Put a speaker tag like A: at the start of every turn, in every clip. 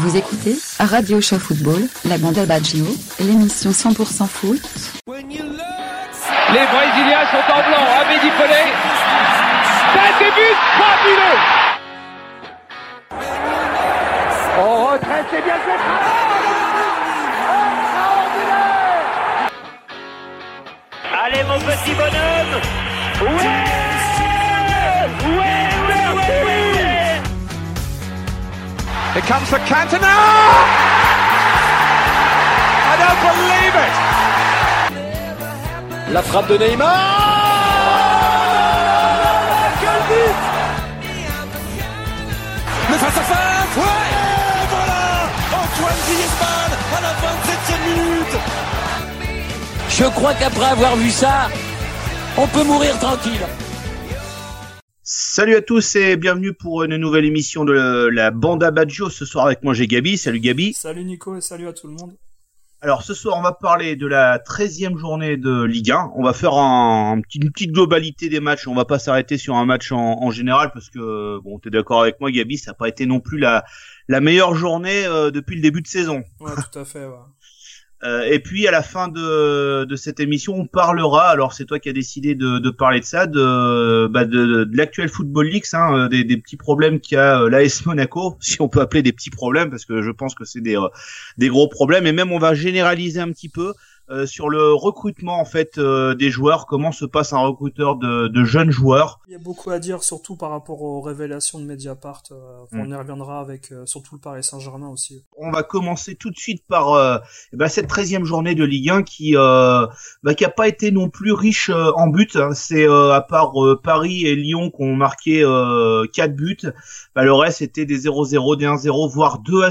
A: Vous écoutez Radio Show Football, la bande Baggio, l'émission 100% foot.
B: Les Brésiliens sont en blanc, Amédi Pelé. Ça débute fabuleux En retraite, c'est bien fait.
C: Allez mon petit bonhomme. Ouais, ouais,
B: Here comes the Cantona! I don't believe it!
D: La frappe de Neymar Quel Le face-à-face Ouais Et voilà Antoine Griezmann à la 27e minute Je crois qu'après avoir vu ça, on peut mourir tranquille.
E: Salut à tous et bienvenue pour une nouvelle émission de la Banda Baggio. Ce soir avec moi j'ai Gabi. Salut Gabi.
F: Salut Nico et salut à tout le monde.
E: Alors ce soir on va parler de la 13e journée de Ligue 1. On va faire un, un petit, une petite globalité des matchs. On va pas s'arrêter sur un match en, en général parce que bon t'es d'accord avec moi Gabi, ça n'a pas été non plus la, la meilleure journée euh, depuis le début de saison.
F: Ouais tout à fait. Ouais.
E: Euh, et puis à la fin de, de cette émission, on parlera. Alors c'est toi qui as décidé de, de parler de ça, de, bah de, de l'actuel Football League, hein, euh, des, des petits problèmes qu'il y a euh, l'AS Monaco, si on peut appeler des petits problèmes, parce que je pense que c'est des, euh, des gros problèmes. Et même on va généraliser un petit peu euh, sur le recrutement en fait euh, des joueurs. Comment se passe un recruteur de, de jeunes joueurs?
F: Il y a beaucoup à dire, surtout par rapport aux révélations de Mediapart. Euh,
E: Mm.
F: On y reviendra avec euh, surtout le Paris Saint-Germain aussi.
E: On va commencer tout de suite par euh, eh ben, cette 13e journée de Ligue 1 qui euh, bah, qui a pas été non plus riche euh, en buts. hein. C'est euh, à part Paris et Lyon qui ont marqué euh, 4 buts. Bah, le reste c'était des 0-0, des 1-0, voire 2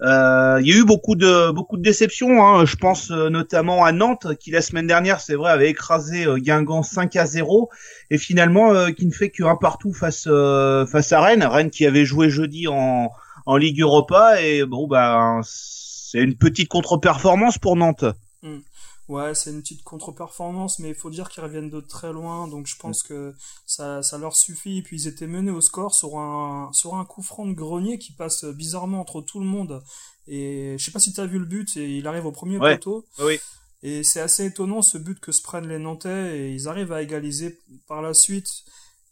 E: à 0. Euh, Il y a eu beaucoup de beaucoup de déceptions. Hein. Je pense euh, notamment à Nantes qui la semaine dernière, c'est vrai, avait écrasé euh, Guingamp 5 à 0 et finalement qui ne fait qu'un partout face face à Rennes. Rennes qui avait joué jeudi en en Ligue Europa et bon bah c'est une petite contre-performance pour Nantes.
F: Ouais, c'est une petite contre-performance, mais il faut dire qu'ils reviennent de très loin, donc je pense que ça, ça leur suffit. Et puis ils étaient menés au score sur un, sur un coup franc de Grenier qui passe bizarrement entre tout le monde. Et je sais pas si t'as vu le but, et il arrive au premier
E: Ouais.
F: poteau.
E: Oui.
F: Et c'est assez étonnant ce but que se prennent les Nantais et ils arrivent à égaliser par la suite.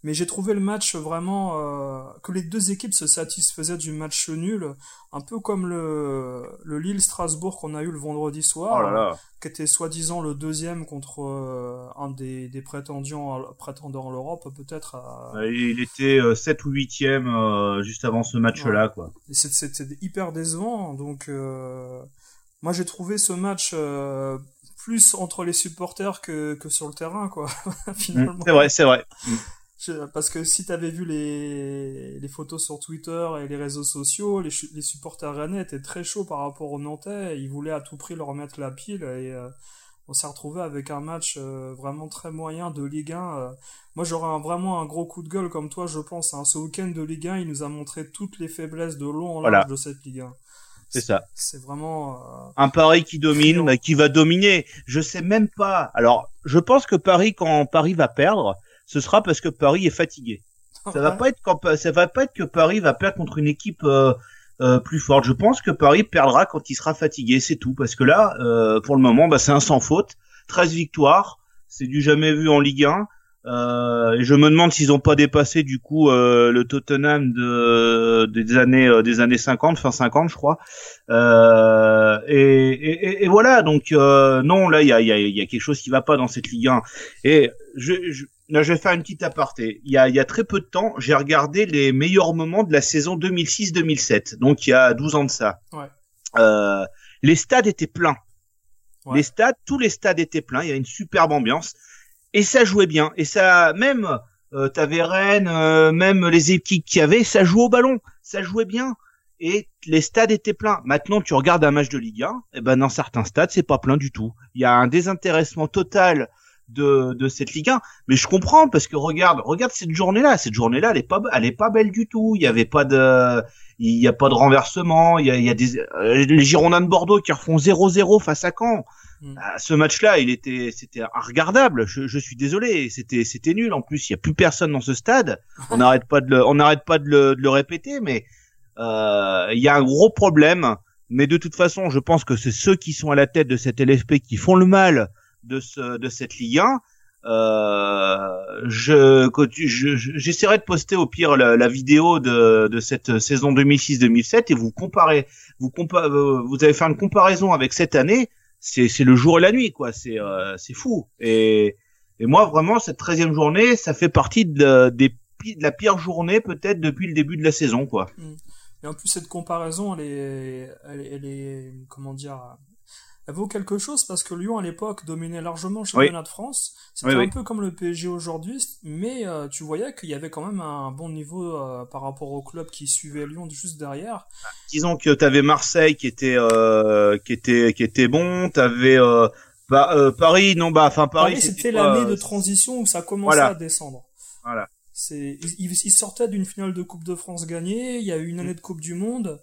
F: Mais j'ai trouvé le match vraiment euh, que les deux équipes se satisfaisaient du match nul, un peu comme le, le Lille-Strasbourg qu'on a eu le vendredi soir,
E: Oh là là.
F: qui était soi-disant le deuxième contre euh, un des, des prétendants, à- prétendants l'Europe, peut-être. à-
E: Euh, Il était 7 ou 8e euh, juste avant ce match-là quoi.
F: C'était hyper décevant. Donc, euh, moi, j'ai trouvé ce match euh, plus entre les supporters que, que sur le terrain, quoi. finalement.
E: Mm, C'est vrai, c'est vrai.
F: Parce que si t'avais vu les, les photos sur Twitter et les réseaux sociaux, les, supporters rennais étaient très chauds par rapport aux Nantais. Ils voulaient à tout prix leur remettre la pile et euh, on s'est retrouvé avec un match euh, vraiment très moyen de Ligue 1. euh. Moi, j'aurais un- vraiment un gros coup de gueule comme toi, je pense. hein. Ce week-end de Ligue 1, il nous a montré toutes les faiblesses de long en large
E: Voilà.
F: de cette Ligue 1.
E: C'est ça.
F: C'est vraiment... euh,
E: Un Paris qui domine, qui va dominer. Je sais même pas. Alors, je pense que Paris, quand Paris va perdre, ce sera parce que Paris est fatigué. Ça va pas être quand ça va pas être que Paris va perdre contre une équipe euh, euh, plus forte. Je pense que Paris perdra quand il sera fatigué, c'est tout. Parce que là, euh, pour le moment, bah, c'est un sans faute. 13 victoires, c'est du jamais vu en Ligue 1. Euh, et je me demande s'ils ont pas dépassé du coup euh, le Tottenham de, des années euh, des années 50, fin 50 je crois. Euh, et, et, et- et voilà donc euh, non là il y a, il y, a, y a quelque chose qui va pas dans cette Ligue 1. Et je, je, là je vais faire une petite aparté. Il y a, il y a très peu de temps j'ai regardé les meilleurs moments de la saison 2006-2007 donc il y a 12 ans de ça.
F: Ouais.
E: Euh, les stades étaient pleins.
F: Ouais.
E: Les stades, tous les stades étaient pleins. Il y a une superbe ambiance et ça jouait bien. Et ça, même euh, t'avais Rennes, euh, même les équipes qui avaient, ça jouait au ballon, ça jouait bien. Et les stades étaient pleins. Maintenant, tu regardes un match de Ligue 1, et ben dans certains stades, c'est pas plein du tout. Il y a un désintéressement total de, de cette Ligue 1. Mais je comprends parce que regarde, regarde cette journée-là. Cette journée-là, elle est pas, elle est pas belle du tout. Il y avait pas de, il y a pas de renversement. Il y a, il y a des, euh, les Girondins de Bordeaux qui refont 0-0 face à Caen.
F: Mm.
E: Ah, ce match-là, il était, c'était regardable. Je, je suis désolé, c'était, c'était nul. En plus, il y a plus personne dans ce stade. On n'arrête pas de le, on n'arrête pas de le, de le répéter, mais Euh, Il y a un gros problème, mais de toute façon, je pense que c'est ceux qui sont à la tête de cette LFP qui font le mal de ce de cette Ligue 1. Euh, je j'essaierai de poster au pire la, vidéo de, de cette saison 2006-2007 et vous comparez vous compa euh, vous avez fait une comparaison avec cette année c'est c'est le jour et la nuit quoi c'est euh, c'est fou et et moi vraiment cette treizième journée ça fait partie de, de la pire journée peut-être depuis le début de la saison quoi
F: mm. et en plus cette comparaison elle est elle, elle est comment dire elle vaut quelque chose parce que Lyon à l'époque dominait largement le championnat de France. C'était un peu comme le PSG aujourd'hui, mais euh, tu voyais qu'il y avait quand même un bon niveau euh, par rapport au club qui suivait Lyon juste derrière.
E: Disons que tu avais Marseille qui était euh, qui était qui était bon, tu avais bah, Paris non bah enfin Paris,
F: Paris c'était l'année de transition où ça commençait à descendre.
E: Voilà.
F: C'est il, il sortait d'une finale de Coupe de France gagnée, il y a eu une année de Coupe du monde.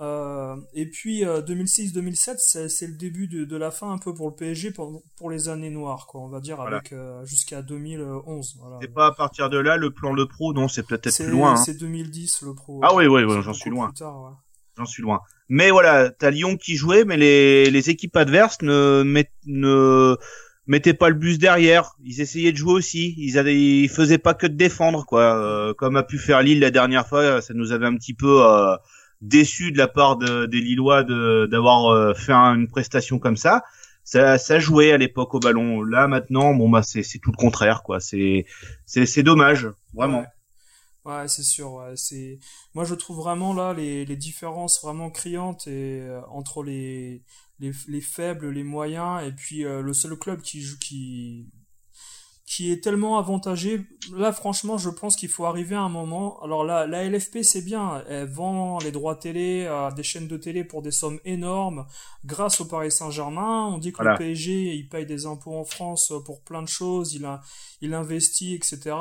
F: Euh, et puis 2006-2007, euh, c'est le début de, de, la fin un peu pour le PSG pour, pour les années noires, quoi, on va dire, avec euh, jusqu'à 2011. Voilà.
E: C'est pas à partir de là le plan le pro, non, c'est peut-être plus loin. Hein.
F: C'est 2010 le pro.
E: Ah oui, oui, oui j'en suis loin. J'en suis loin. Mais voilà, t'as Lyon qui jouait, mais les, les équipes adverses ne, met, ne mettaient pas le bus derrière. Ils essayaient de jouer aussi. Ils, avaient, ils faisaient pas que de défendre, quoi. Comme a pu faire Lille la dernière fois, ça nous avait un petit peu déçu de la part de, des Lillois d'avoir euh, fait une prestation comme ça. Ça, ça jouait à l'époque au ballon. Là maintenant, bon bah c'est tout le contraire quoi. C'est c'est dommage, vraiment.
F: Ouais. c'est sûr. C'est moi je trouve vraiment là les, les différences vraiment criantes et euh, entre les, les, les faibles, les moyens et puis euh, le seul club qui joue qui qui est tellement avantagé. Là, franchement, je pense qu'il faut arriver à un moment. Alors là, la LFP, c'est bien. Elle vend les droits télé à des chaînes de télé pour des sommes énormes grâce au Paris Saint-Germain. On dit que le PSG, il paye des impôts en France pour plein de choses. Il, a, il investit, etc.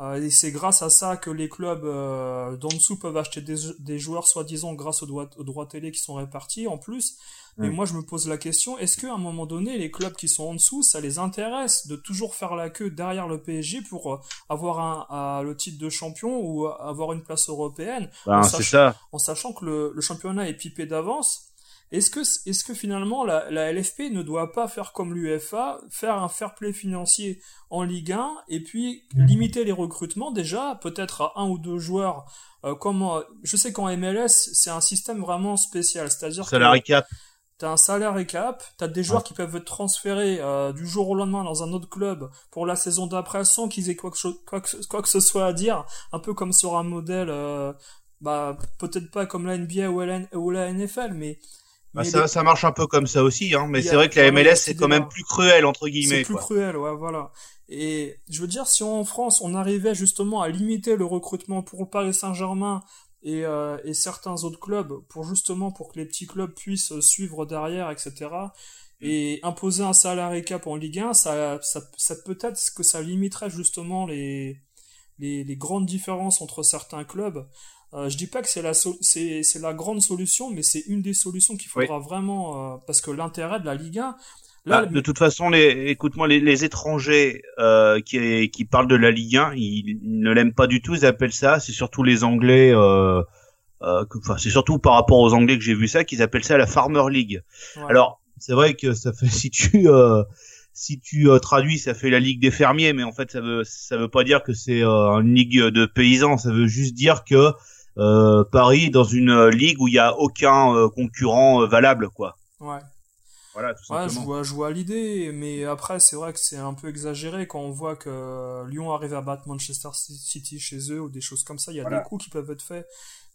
F: Euh, et c'est grâce à ça que les clubs euh, d'en dessous peuvent acheter des, des joueurs, soi-disant, grâce aux droits, aux droits télé qui sont répartis en plus. Mais moi, je me pose la question, est-ce qu'à un moment donné, les clubs qui sont en dessous, ça les intéresse de toujours faire la queue derrière le PSG pour euh, avoir un, le titre de champion ou avoir une place européenne?
E: Ben, en, ça.
F: en, sachant que le, le championnat est pipé d'avance est-ce que, est-ce que finalement la, la, LFP ne doit pas faire comme l'UFA, faire un fair play financier en Ligue 1 et puis limiter les recrutements déjà, peut-être à un ou deux joueurs euh, comme, je sais qu'en MLS, c'est un système vraiment spécial, c'est-à-dire
E: salary cap.
F: T'as un salaire cap, t'as des joueurs qui peuvent être transférés euh, du jour au lendemain dans un autre club pour la saison d'après sans qu'ils aient quoi que, quoi, que, quoi que, ce soit à dire, un peu comme sur un modèle, euh, bah peut-être pas comme la NBA ou la, ou la NFL, mais
E: bah ça, ça marche un peu comme ça aussi, hein, mais c'est vrai que la MLS c'est quand même plus cruel entre guillemets.
F: C'est plus cruel, ouais, voilà. Et je veux dire, si en France on arrivait justement à limiter le recrutement pour le Paris Saint-Germain et, euh, et, certains autres clubs pour justement pour que les petits clubs puissent suivre derrière, etc. Et imposer un salaire cap en Ligue 1, ça, ça, ça peut-être que ça limiterait justement les, les, les grandes différences entre certains clubs. Euh, je dis pas que c'est la, c'est, la grande solution, mais c'est une des solutions qu'il faudra vraiment, euh, parce que l'intérêt de la Ligue 1,
E: Là, bah, de toute façon, les, écoute-moi, les, les, étrangers euh, qui, qui parlent de la Ligue 1, ils, ne l'aiment pas du tout. Ils appellent ça, c'est surtout les Anglais. Enfin, c'est surtout par rapport aux Anglais que j'ai vu ça, qu'ils appellent ça la Farmer League. Alors, c'est vrai que ça fait si tu si tu euh, traduis, ça fait la Ligue des fermiers, mais en fait, ça veut ça veut pas dire que c'est une ligue de paysans. Ça veut juste dire que euh, Paris dans une euh, ligue où il y a aucun euh, concurrent valable, quoi.
F: Ouais.
E: Voilà, tout ouais,
F: je vois, je vois l'idée, mais après, c'est vrai que c'est un peu exagéré quand on voit que Lyon arrive à battre Manchester City chez eux ou des choses comme ça. Il y a des coups qui peuvent être faits.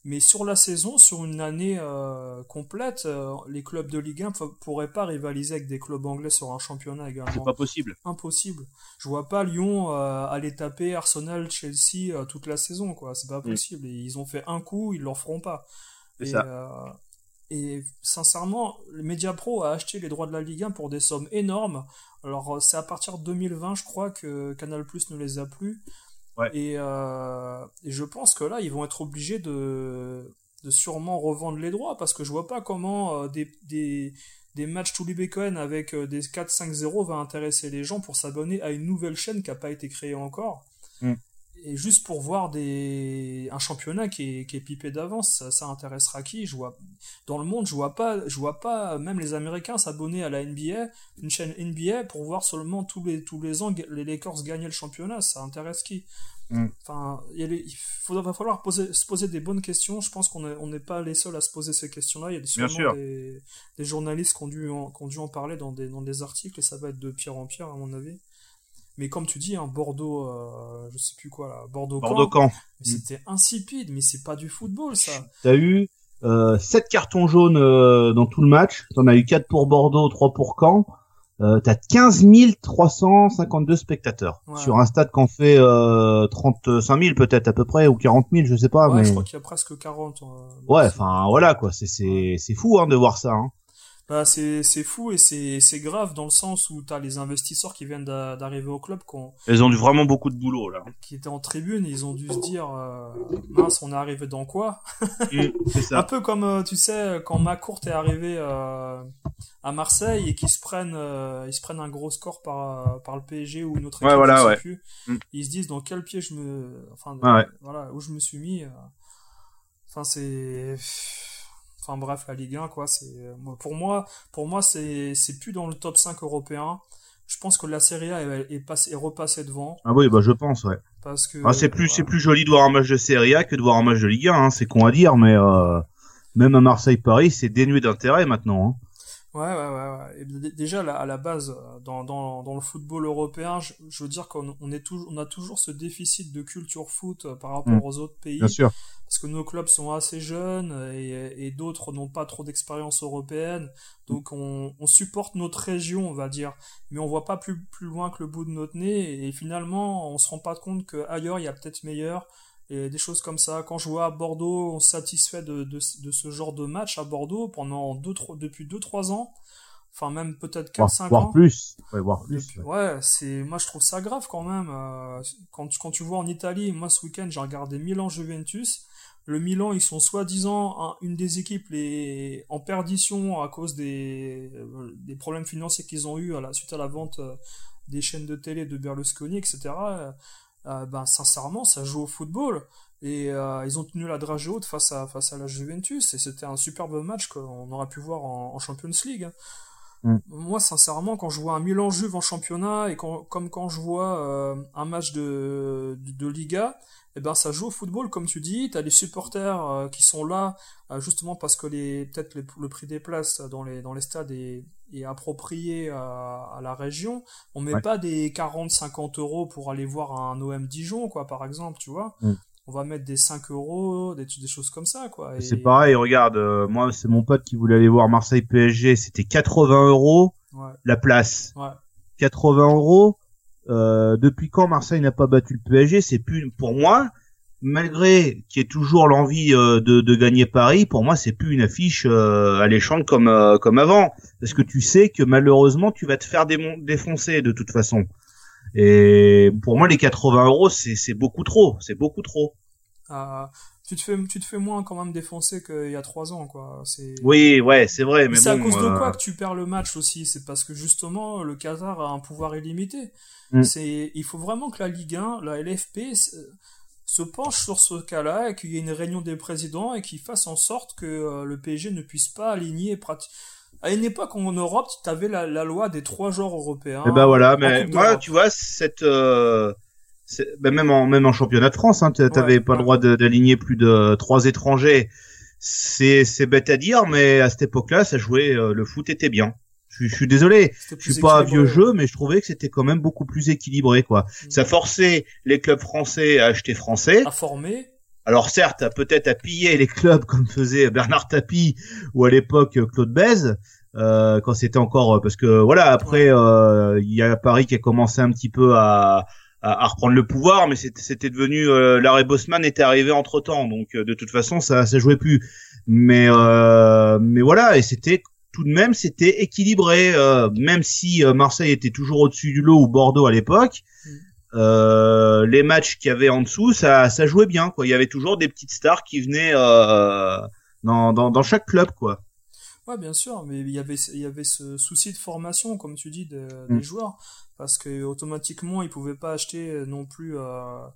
F: Mais sur la saison, sur une année euh, complète, euh, les clubs de Ligue 1 pourraient pas rivaliser avec des clubs anglais sur un championnat également.
E: C'est pas possible.
F: Impossible. Je vois pas Lyon euh, aller taper Arsenal, Chelsea toute la saison, quoi. C'est pas mm. possible. ils ont fait un coup, ils le feront pas.
E: Et, ça.
F: et sincèrement, le Media Pro a acheté les droits de la Ligue 1 pour des sommes énormes. Alors c'est à partir de 2020, je crois, que Canal Plus ne les a plus. Euh, et, je pense que là, ils vont être obligés de, de sûrement revendre les droits parce que je vois pas comment euh, des, des, des matchs tous les avec euh, des 4-5-0 va intéresser les gens pour s'abonner à une nouvelle chaîne qui n'a pas été créée encore.
E: Mm.
F: Et juste pour voir des un championnat qui est, qui est pipé d'avance ça, ça, intéressera qui? Je vois dans le monde je vois pas je vois pas même les américains s'abonner à la NBA une chaîne NBA pour voir seulement tous les tous les ans les Lakers gagner le championnat. Ça intéresse qui? Mm. enfin il, va falloir poser, se poser des bonnes questions. Je pense qu'on n'est on pas les seuls à se poser ces questions là il y a sûrement des, des, journalistes qui ont dû en, qui ont dû en parler dans des dans des articles et ça va être de pire en pire à mon avis mais comme tu dis, hein, Bordeaux, euh, je sais plus quoi là, Bordeaux,
E: Bordeaux Camp.
F: C'était insipide, mais c'est pas du football ça.
E: T'as eu euh, 7 cartons jaunes euh, dans tout le match. T'en as eu 4 pour Bordeaux, 3 pour Caen. Euh, t'as 15 352 spectateurs sur un stade qu'on fait euh, 35 000 peut-être à peu près ou 40 000 je sais pas
F: ouais,
E: mais
F: je crois qu'il y a presque 40 euh,
E: ouais enfin voilà quoi c'est c'est c'est fou hein de voir ça hein.
F: Bah, c'est, c'est fou et c'est, c'est grave dans le sens où t'as les investisseurs qui viennent d'arriver au club. Qu'on,
E: ils ont eu vraiment beaucoup de boulot là.
F: Qui étaient en tribune et ils ont dû se dire euh, mince, on est arrivé dans quoi?
E: Mmh, ça.
F: Un peu comme euh, tu sais quand Macourt est arrivé euh, à Marseille et qu'ils se prennent euh, ils se prennent un gros score par par le PSG ou une autre équipe.
E: Ouais, voilà, ouais.
F: Plus.
E: Mmh.
F: Ils se disent dans quel pied je me enfin
E: ouais.
F: voilà où je me suis mis. Enfin c'est Enfin bref, la Ligue 1, quoi, c'est pour moi, pour moi, c'est c'est plus dans le top 5 européen. Je pense que la Serie A est, est, passé, est repassée devant.
E: Ah oui, bah je pense, ouais.
F: Parce que
E: ah, c'est plus c'est plus joli de voir un match de Serie A que de voir un match de Ligue 1. Hein. C'est con à dire, mais euh, même à Marseille-Paris, c'est dénué d'intérêt maintenant. Hein.
F: Ouais, ouais, ouais. ouais. Et déjà, à la base, dans, dans, dans le football européen, je, je veux dire qu'on on est toujours, on a toujours ce déficit de culture foot euh, par rapport mmh. aux autres pays.
E: Bien sûr.
F: Parce que nos clubs sont assez jeunes et, et d'autres n'ont pas trop d'expérience européenne. Donc on, on, supporte notre région, on va dire. Mais on voit pas plus, plus loin que le bout de notre nez. Et finalement, on se rend pas compte qu'ailleurs, il y a peut-être meilleur et des choses comme ça. Quand je vois à Bordeaux, on satisfait de, de, de, ce genre de match à Bordeaux pendant deux, trois, depuis 2-3 ans. Enfin, même peut-être 4-5 ans.
E: Plus. Ouais, voire plus.
F: Ouais, ouais c'est, moi je trouve ça grave quand même. Euh, quand, quand tu vois en Italie, moi ce week-end j'ai regardé Milan-Juventus. Le Milan, ils sont soi-disant une des équipes les, en perdition à cause des, euh, des problèmes financiers qu'ils ont eu à la, suite à la vente euh, des chaînes de télé de Berlusconi, etc euh, ben sincèrement ça joue au football et euh, ils ont tenu la dragée haute face à face à la Juventus et c'était un superbe match qu'on aurait pu voir en, en Champions League. Hein.
E: Mm.
F: Moi sincèrement quand je vois un Milan Juve en championnat et quand, comme quand je vois euh, un match de, de, de Liga eh ben ça joue au football comme tu dis t'as les supporters euh, qui sont là euh, justement parce que les peut-être le prix des places dans les dans les stades est, est approprié à, à, la région on met
E: Ouais.
F: pas des 40 50 euros pour aller voir un OM Dijon quoi par exemple tu vois
E: Mm.
F: on va mettre des 5 euros des, des choses comme ça quoi Et-
E: C'est pareil, regarde, euh, moi c'est mon pote qui voulait aller voir Marseille PSG, c'était 80 euros
F: ouais
E: la place.
F: ouais
E: 80 euros. Euh, depuis quand Marseille n'a pas battu le PSG C'est plus pour moi, malgré qu'il y ait toujours l'envie euh, de, de gagner Paris, pour moi c'est plus une affiche euh, alléchante comme euh, comme avant, parce que tu sais que malheureusement tu vas te faire défoncer de toute façon. Et pour moi les 80 euros c'est c'est beaucoup trop, c'est beaucoup trop.
F: Tu te fais tu te fais moins quand même défoncer qu'il y a 3 ans quoi c'est
E: Oui, ouais, c'est vrai, mais
F: Mais c'est
E: bon,
F: à cause de
E: euh,
F: quoi que tu perds le match aussi? C'est parce que justement le Qatar a un pouvoir illimité.
E: Mm.
F: C'est, il faut vraiment que la Ligue 1, la LFP, se penche sur ce cas-là et qu'il y ait une réunion des présidents et qu'ils fassent en sorte que euh, le PSG ne puisse pas aligner prati- À une époque en Europe, tu avais la, la loi des trois joueurs européens.
E: Et ben voilà, mais moi,
F: d'Europe.
E: tu vois, cette, euh, ben même en même en championnat de France, hein, t'a- t'avais
F: Ouais,
E: pas le droit d'aligner plus de trois étrangers. C'est c'est bête à dire, mais à cette époque-là, ça jouait, euh, le foot était bien. Je, suis- je suis désolé, je suis pas un vieux jeu, mais je trouvais que c'était quand même beaucoup plus équilibré, quoi.
F: Mm.
E: Ça forçait les clubs français à acheter français.
F: À former.
E: Alors certes, peut-être à piller les clubs comme faisait Bernard Tapie ou à l'époque euh, Claude Bèze, euh, quand c'était encore euh, parce que voilà après euh, il y a Paris qui a commencé un petit peu à, à, à reprendre le pouvoir, mais c'était devenu euh, l'arrêt Bosman était arrivé entre temps, donc euh, de toute façon ça ça jouait plus. Mais euh, mais voilà et c'était tout de même c'était équilibré, euh, même si euh, Marseille était toujours au-dessus du lot ou Bordeaux à l'époque. Euh, les matchs qu'il y avait en dessous, ça, ça jouait bien. Quoi. Il y avait toujours des petites stars qui venaient euh, dans, dans, dans chaque club. quoi.
F: Ouais, bien sûr, mais il y avait, il y avait ce souci de formation, comme tu dis, de-
E: Mm.
F: des joueurs, parce que automatiquement, ils pouvaient pas acheter non plus euh,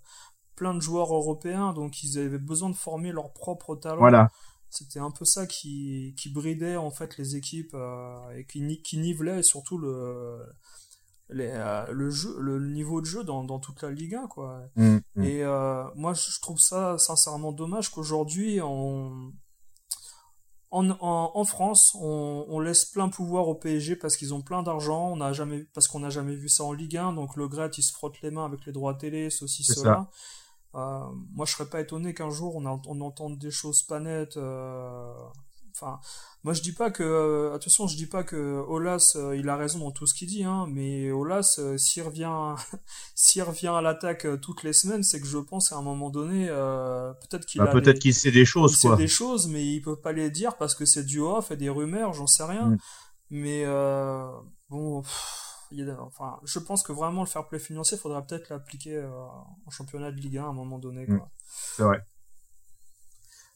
F: plein de joueurs européens, donc ils avaient besoin de former leur propre talent.
E: Voilà.
F: C'était un peu ça qui, qui bridait en fait les équipes euh, et qui, qui nivelait surtout le, les, euh, le jeu, le niveau de jeu dans, dans toute la Ligue 1 quoi.
E: Mm, mm.
F: Et euh, moi je trouve ça sincèrement dommage qu'aujourd'hui on en, en, en France, on, on, laisse plein pouvoir au PSG parce qu'ils ont plein d'argent. On n'a jamais, parce qu'on n'a jamais vu ça en Ligue 1. Donc le Gret, il se frotte les mains avec les droits télé, ceci, cela. Euh, moi, je serais pas étonné qu'un jour on, on entende des choses pas nettes. Euh, enfin, moi je dis pas que, euh, attention, je dis pas que Olas euh, il a raison dans tout ce qu'il dit, hein, mais Olas euh, s'il revient, s'il revient à l'attaque toutes les semaines, c'est que je pense qu'à un moment donné, peut-être qu'il
E: bah, peut-être qu'il sait des choses,
F: il
E: quoi.
F: sait des choses, mais il peut pas les dire parce que c'est du off et des rumeurs, j'en sais rien.
E: Mm.
F: Mais bon. Pff, il enfin, je pense que vraiment le fair play financier, faudra peut-être l'appliquer euh, en championnat de Ligue 1 à un moment donné. Quoi.
E: Mm. C'est vrai.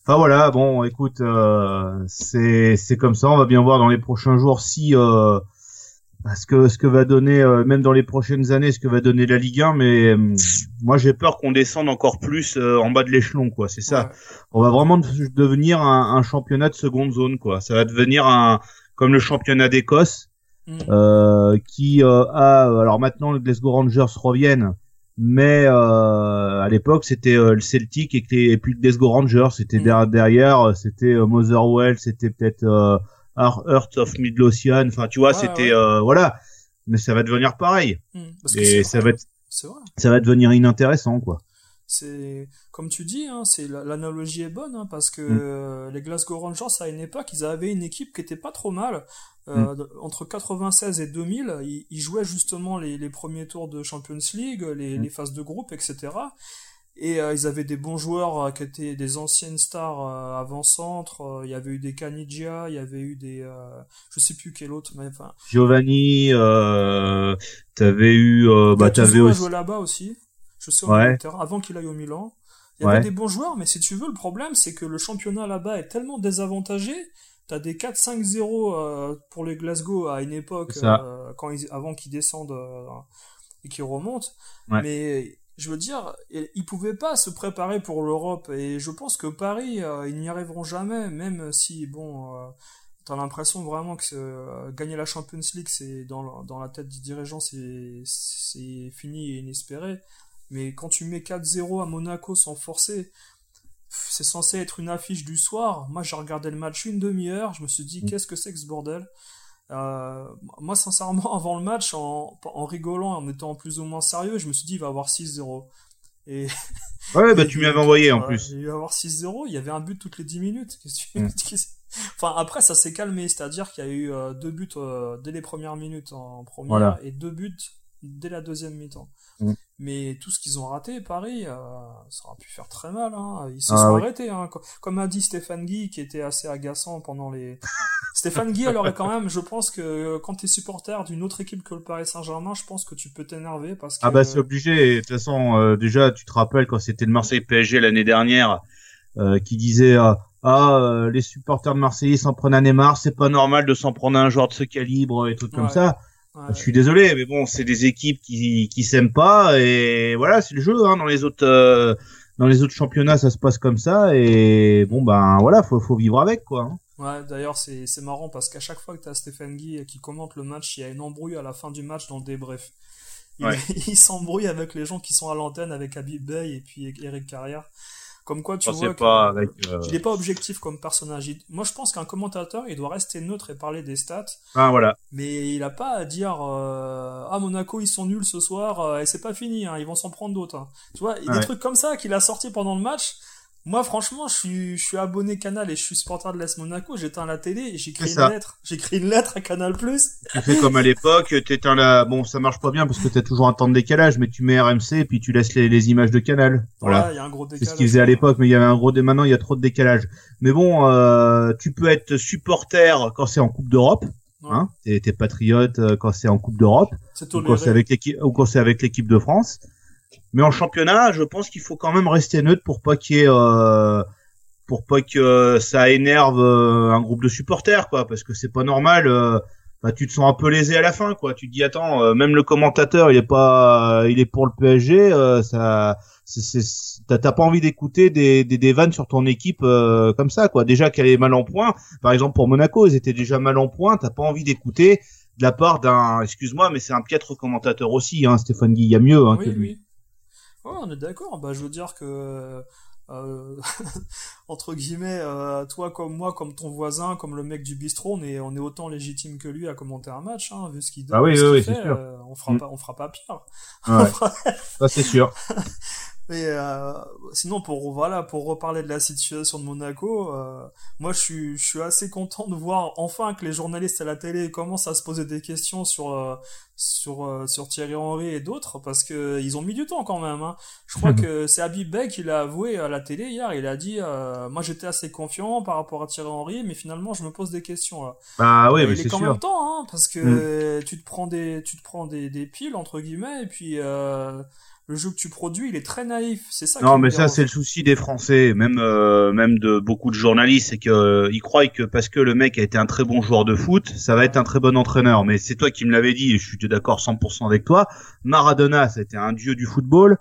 E: Enfin voilà, bon, écoute, euh, c'est c'est comme ça. On va bien voir dans les prochains jours si euh, ce que ce que va donner, euh, même dans les prochaines années, ce que va donner la Ligue 1. Mais euh, moi, j'ai peur qu'on descende encore plus euh, en bas de l'échelon, quoi. C'est ça.
F: Ouais.
E: On va vraiment de- devenir un, un championnat de seconde zone, quoi. Ça va devenir un comme le championnat d'Écosse,
F: Mm.
E: euh, qui euh, a alors maintenant les Glasgow Rangers reviennent. Mais euh, à l'époque, c'était euh, le Celtic et, et puis le Glasgow Rangers. C'était
F: Mm.
E: der- derrière, euh, c'était euh, Motherwell, c'était peut-être euh, Heart Heart of Midlothian. Enfin, tu vois,
F: Ouais,
E: c'était
F: ouais.
E: euh, voilà. Mais ça va devenir pareil.
F: Mm. Parce
E: Et ça
F: vrai.
E: va être, ça va devenir inintéressant, quoi.
F: C'est comme tu dis, hein, c'est la- l'analogie est bonne hein, parce que
E: Mm.
F: euh, les Glasgow Rangers à une époque, ils avaient une équipe qui était pas trop mal. Euh,
E: Mm.
F: entre 96 et 2000, ils, ils jouaient justement les, les premiers tours de Champions League, les,
E: Mm.
F: les phases de groupe, etc. Et euh, ils avaient des bons joueurs qui étaient des anciennes stars avant-centre. Il y avait eu des Canidia, il y avait eu des, je sais plus quel autre, mais enfin.
E: Giovanni, euh, t'avais eu, bah t'avais aussi.
F: là-bas aussi. Je sais,
E: Ouais.
F: avant qu'il aille au Milan. Il y
E: Ouais.
F: avait des bons joueurs, mais si tu veux, le problème, c'est que le championnat là-bas est tellement désavantagé. T'as des 4-5-0 euh, pour les Glasgow à une époque, euh, quand ils, avant qu'ils descendent euh, et qu'ils remontent.
E: Ouais.
F: Mais je veux dire, ils pouvaient pas se préparer pour l'Europe. Et je pense que Paris, ils n'y arriveront jamais, même si, bon, t'as l'impression vraiment que gagner la Champions League, c'est dans, la- dans la tête du dirigeant, c'est fini et inespéré. Mais quand tu mets 4-0 à Monaco sans forcer, c'est censé être une affiche du soir. Moi, j'ai regardé le match une demi-heure, je me suis dit,
E: Mm.
F: qu'est-ce que c'est que ce bordel? Euh, Moi, sincèrement, avant le match, en, en rigolant, en étant plus ou moins sérieux, je me suis dit, il va y avoir 6-0. Et
E: Ouais, bah
F: et
E: tu m'avais envoyé en
F: ouais,
E: plus.
F: Il va y avoir 6-0, il y avait un but toutes les 10 minutes.
E: Mm.
F: Enfin, après, ça s'est calmé, c'est-à-dire qu'il y a eu euh, deux buts euh, dès les premières minutes en première
E: Voilà.
F: et deux buts dès la deuxième mi-temps.
E: Mm.
F: Mais tout ce qu'ils ont raté, Paris, euh, ça aurait pu faire très mal. Hein. Ils se
E: Ah
F: sont
E: oui.
F: arrêtés. Hein. Co- Comme a dit Stéphane Guy, qui était assez agaçant pendant les... Stéphane Guy, alors quand même, je pense que quand t'es supporter d'une autre équipe que le Paris Saint-Germain, je pense que tu peux t'énerver parce que...
E: Ah bah c'est obligé. De toute façon, euh, déjà, tu te rappelles quand c'était le Marseille PSG l'année dernière, euh, qui disait ah les supporters de Marseille s'en prennent à Neymar, c'est pas normal de s'en prendre à un joueur de ce calibre et tout comme ça.
F: Ouais.
E: Je suis désolé, mais bon, c'est des équipes qui qui s'aiment pas et voilà, c'est le jeu. Hein, dans les autres euh, dans les autres championnats, ça se passe comme ça et bon ben voilà, faut faut vivre avec quoi. hein.
F: Ouais, d'ailleurs, c'est c'est marrant parce qu'à chaque fois que t'as Stéphane Guy qui commente le match, il y a une embrouille à la fin du match dans le débrief. Il,
E: Ouais.
F: il s'embrouille avec les gens qui sont à l'antenne, avec Habib Bey et puis Eric Carrière. Comme quoi, tu vois que,
E: pas avec. euh,
F: il est pas objectif comme personnage. Il- Moi, je pense qu'un commentateur, il doit rester neutre et parler des stats,
E: Ah voilà.
F: mais il a pas à dire euh, ah Monaco ils sont nuls ce soir euh, et c'est pas fini, hein, ils vont s'en prendre d'autres. hein. Tu vois, des
E: Ouais.
F: trucs comme ça qu'il a sorti pendant le match. Moi, franchement, je suis, je suis abonné Canal et je suis supporter de l'AS Monaco. J'éteins la télé et j'écris une lettre. J'écris une lettre à Canal.
E: Tu fais comme à l'époque, t'éteins la. Bon, ça marche pas bien parce que t'as toujours un temps de décalage, mais tu mets RMC et puis tu laisses les, les images de Canal. Voilà.
F: il y a un gros
E: C'est ce qu'ils faisaient à l'époque, mais il y avait un gros. Maintenant, il y a trop de décalage. Mais bon, euh, tu peux être supporter quand c'est en Coupe d'Europe.
F: Ouais.
E: Hein, t'es, patriote euh, quand c'est en Coupe d'Europe
F: C'est
E: ou quand c'est
F: toléré.
E: avec l'équipe ou quand c'est avec l'équipe de France. Mais en championnat, je pense qu'il faut quand même rester neutre pour pas qu'il y ait euh, pour pas que ça énerve euh, un groupe de supporters, quoi, parce que c'est pas normal. euh, bah, tu te sens un peu lésé à la fin, quoi. Tu te dis attends, euh, même le commentateur, il est pas, il est pour le PSG, euh, ça, t'as pas envie d'écouter des, des, des vannes sur ton équipe euh, comme ça, quoi. Déjà qu'elle est mal en point. Par exemple pour Monaco, ils étaient déjà mal en point. T'as pas envie d'écouter de la part d'un, excuse-moi, mais c'est un piètre commentateur aussi, hein, Stéphane Guy. Il y a mieux hein, que lui. Oui.
F: Ouais, on est d'accord. Bah, je veux dire que euh, entre guillemets, euh, toi comme moi, comme ton voisin, comme le mec du bistrot, on est, on est autant légitime que lui à commenter un match, hein, vu ce qu'il
E: donne. Ah oui, oui,
F: euh, on fera mm. pas, on fera pas pire.
E: Ouais. C'est sûr.
F: Mais euh, sinon, pour voilà, pour reparler de la situation de Monaco, euh, moi je suis, je suis assez content de voir enfin que les journalistes à la télé commencent à se poser des questions sur euh, sur euh, sur Thierry Henry et d'autres parce que ils ont mis du temps quand même. Hein. Je crois que c'est Habib Bey qui l'a avoué à la télé hier. Il a dit, moi j'étais assez confiant par rapport à Thierry Henry, mais finalement je me pose des questions. Là.
E: Bah oui, mais c'est sûr.
F: même temps, hein, parce que mm. tu te prends des tu te prends des, des piles entre guillemets et puis le jeu que tu produis, il est très naïf. C'est ça.
E: Non, mais ça, c'est le souci des Français, même euh, même de beaucoup de journalistes, c'est que euh, ils croient que parce que le mec a été un très bon joueur de foot, ça va être un très bon entraîneur. Mais c'est toi qui me l'avais dit, et je suis d'accord 100% avec toi. Maradona, c'était un dieu du football.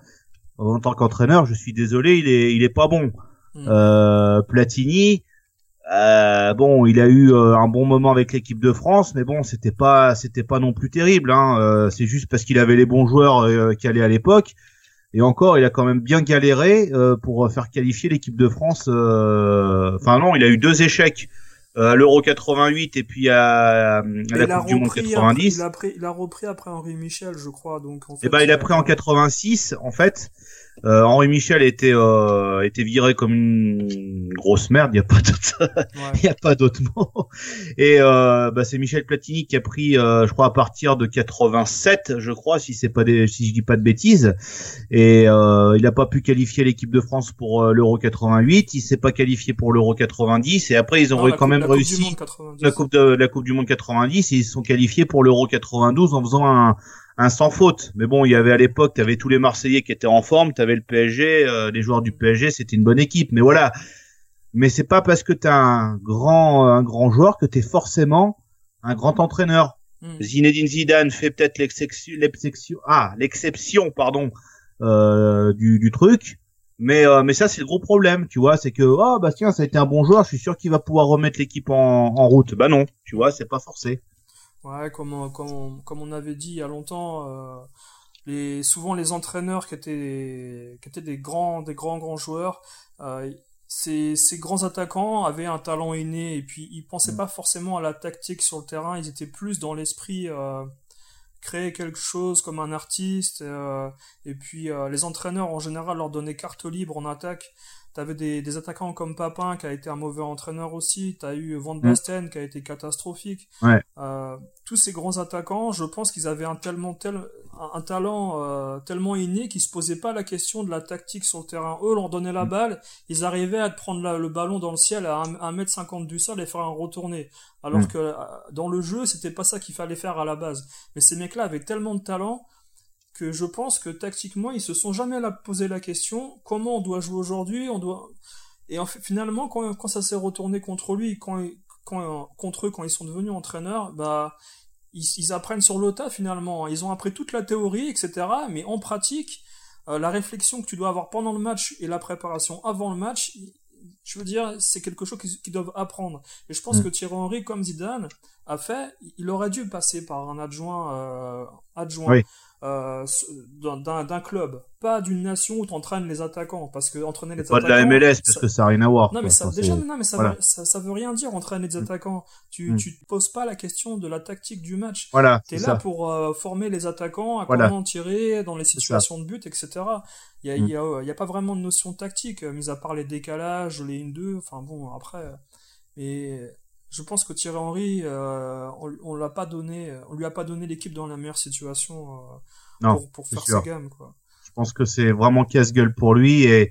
E: En tant qu'entraîneur, je suis désolé, il est il est pas bon. Hmm. Euh, Platini, euh, bon, il a eu euh, un bon moment avec l'équipe de France, mais bon, c'était pas, c'était pas non plus terrible. Hein. Euh, c'est juste parce qu'il avait les bons joueurs qui allaient à l'époque. Et encore, il a quand même bien galéré pour faire qualifier l'équipe de France. Enfin non, il a eu deux échecs à l'Euro 88 et puis à, la Coupe du Monde 90.
F: il, a pris, il a repris après Henri Michel, je crois. Donc en
E: fait, et eh ben, il a pris en 86 en fait. Euh, Henri Michel était euh, était viré comme une grosse merde. Il y a pas d'autre, il y a pas d'autre mot. Et euh, bah, c'est Michel Platini qui a pris, euh, je crois à partir de 87, je crois, si c'est pas des, si je dis pas de bêtises. Et euh, il n'a pas pu qualifier l'équipe de France pour euh, l'Euro 88. Il s'est pas qualifié pour l'Euro 90. Et après ils ont quand même réussi la coupe de la coupe du monde 90. Et ils se sont qualifiés pour l'Euro 92 en faisant un un sans faute. Mais bon, il y avait à l'époque, tu avais tous les Marseillais qui étaient en forme, tu avais le PSG, euh, les joueurs du PSG, c'était une bonne équipe. Mais voilà. Mais c'est pas parce que tu un grand un grand joueur que tu es forcément un grand entraîneur. Hmm. Zinedine Zidane fait peut-être l'exception ah, l'exception pardon euh, du, du truc. Mais euh, mais ça c'est le gros problème, tu vois, c'est que oh Bastien ça a été un bon joueur, je suis sûr qu'il va pouvoir remettre l'équipe en, en route. Bah non, tu vois, c'est pas forcé.
F: Ouais, comme, comme, comme on avait dit il y a longtemps, euh, les, souvent les entraîneurs qui étaient, qui étaient des grands, des grands, grands joueurs, euh, ces, ces grands attaquants avaient un talent inné et puis ils pensaient mm. pas forcément à la tactique sur le terrain, ils étaient plus dans l'esprit euh, créer quelque chose comme un artiste euh, et puis euh, les entraîneurs en général leur donnaient carte libre en attaque T'avais des, des attaquants comme Papin qui a été un mauvais entraîneur aussi. T'as eu Van Basten qui a été catastrophique.
E: Ouais.
F: Euh, tous ces grands attaquants, je pense qu'ils avaient un tellement tel, un, talent euh, tellement inné qu'ils se posaient pas la question de la tactique sur le terrain. Eux leur donnaient la mm. balle, ils arrivaient à prendre le ballon dans le ciel à 1m50 du sol et faire un retourné. Alors mm. que euh, dans le jeu, c'était pas ça qu'il fallait faire à la base. Mais ces mecs-là avaient tellement de talent que je pense que tactiquement ils se sont jamais posé la question comment on doit jouer aujourd'hui on doit et en fait, finalement quand, quand ça s'est retourné contre lui quand, quand contre eux quand ils sont devenus entraîneurs bah ils, apprennent sur le tas finalement ils ont appris toute la théorie etc mais en pratique euh, la réflexion que tu dois avoir pendant le match et la préparation avant le match je veux dire, c'est quelque chose qu'ils doivent apprendre. Et je pense mm. que Thierry Henry, comme Zidane a fait, il aurait dû passer par un adjoint, euh, adjoint euh, d'un club, pas d'une nation où tu entraînes les attaquants, parce que entraîner les
E: pas
F: attaquants. Pas
E: de la MLS, parce que ça n'a rien à voir.
F: Non, mais ça, déjà, non, mais ça, veut, ça, veut rien dire entraîner les mm. attaquants. Tu, mm. tu te poses pas la question de la tactique du match.
E: Voilà.
F: T'es là pour euh, former les attaquants, à comment tirer dans les situations de but, etc. Il y a, mm. y, a, y a pas vraiment de notion tactique, mis à part les décalages, les 1-2, enfin bon, après. Mais je pense que Thierry Henry, euh, on, on l'a pas donné, on lui a pas donné l'équipe dans la meilleure situation euh, pour, pour faire sa gamme. Quoi.
E: Je pense que c'est vraiment casse-gueule pour lui et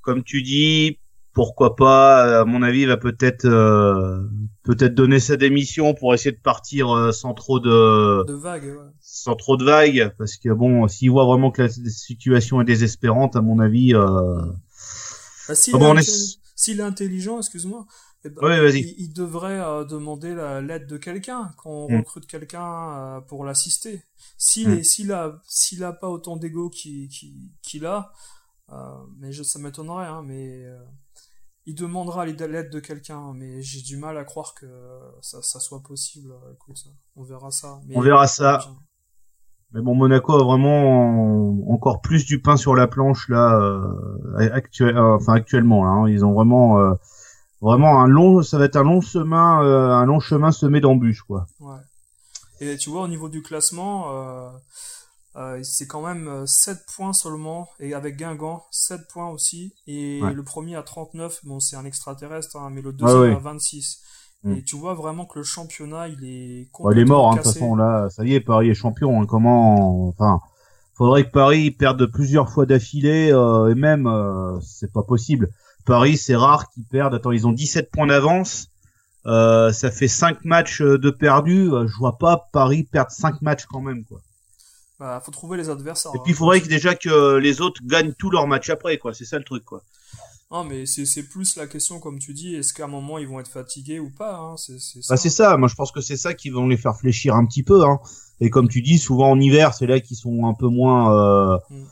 E: comme tu dis, pourquoi pas, à mon avis, il va peut-être euh, peut-être donner sa démission pour essayer de partir sans trop de,
F: de vagues, ouais.
E: sans trop de vagues, parce que bon, s'il voit vraiment que la situation est désespérante, à mon avis.
F: Bah, s'il, est, est... intelligent, excuse-moi, eh ben, il, il devrait euh, demander la- l'aide de quelqu'un quand on
E: Mm.
F: recrute quelqu'un euh, pour l'assister. S'il
E: Mm.
F: s'il a s'il a pas autant d'ego qu'il qu'il a, euh, mais je, ça m'étonnerait, hein, mais il demandera l'aide de quelqu'un. Mais j'ai du mal à croire que ça, ça soit possible. Écoute, on verra ça. Mais-
E: On verra ça. Mais bon, Monaco a vraiment encore plus du pain sur la planche là, actuel, enfin actuellement là. hein. Ils ont vraiment, vraiment un long, ça va être un long chemin, euh, un long chemin semé d'embûches quoi.
F: Ouais. Et tu vois, au niveau du classement, euh, euh, c'est quand même euh, 7 points seulement, et avec Guingamp, 7 points aussi, et
E: Ouais.
F: le premier à 39, bon, c'est un extraterrestre, hein, mais le deuxième
E: ouais.
F: à 26.
E: Mm.
F: Et tu vois vraiment que le championnat, il est
E: Bon, il est mort, hein, de toute façon là. Ça y est, Paris est champion. hein. Comment, enfin, faudrait que Paris perde plusieurs fois d'affilée euh, et même, c'est pas possible. Paris, c'est rare qu'ils perdent. Attends, ils ont 17 points d'avance. Euh, ça fait 5 matchs euh, de perdus. Euh, Je vois pas Paris perdre 5 matchs quand même, quoi.
F: Bah, faut trouver les adversaires.
E: Et
F: hein.
E: puis il faudrait que déjà que les autres gagnent tous leurs matchs après, quoi. C'est ça le truc, quoi.
F: Non, mais c'est plus la question, comme tu dis, est-ce qu'à un moment ils vont être fatigués ou pas hein, C'est
E: Bah, c'est ça. Moi, je pense que c'est ça qui vont les faire fléchir un petit peu. Hein. Et comme tu dis, souvent en hiver, c'est là qu'ils sont un peu moins, euh,
F: Mm.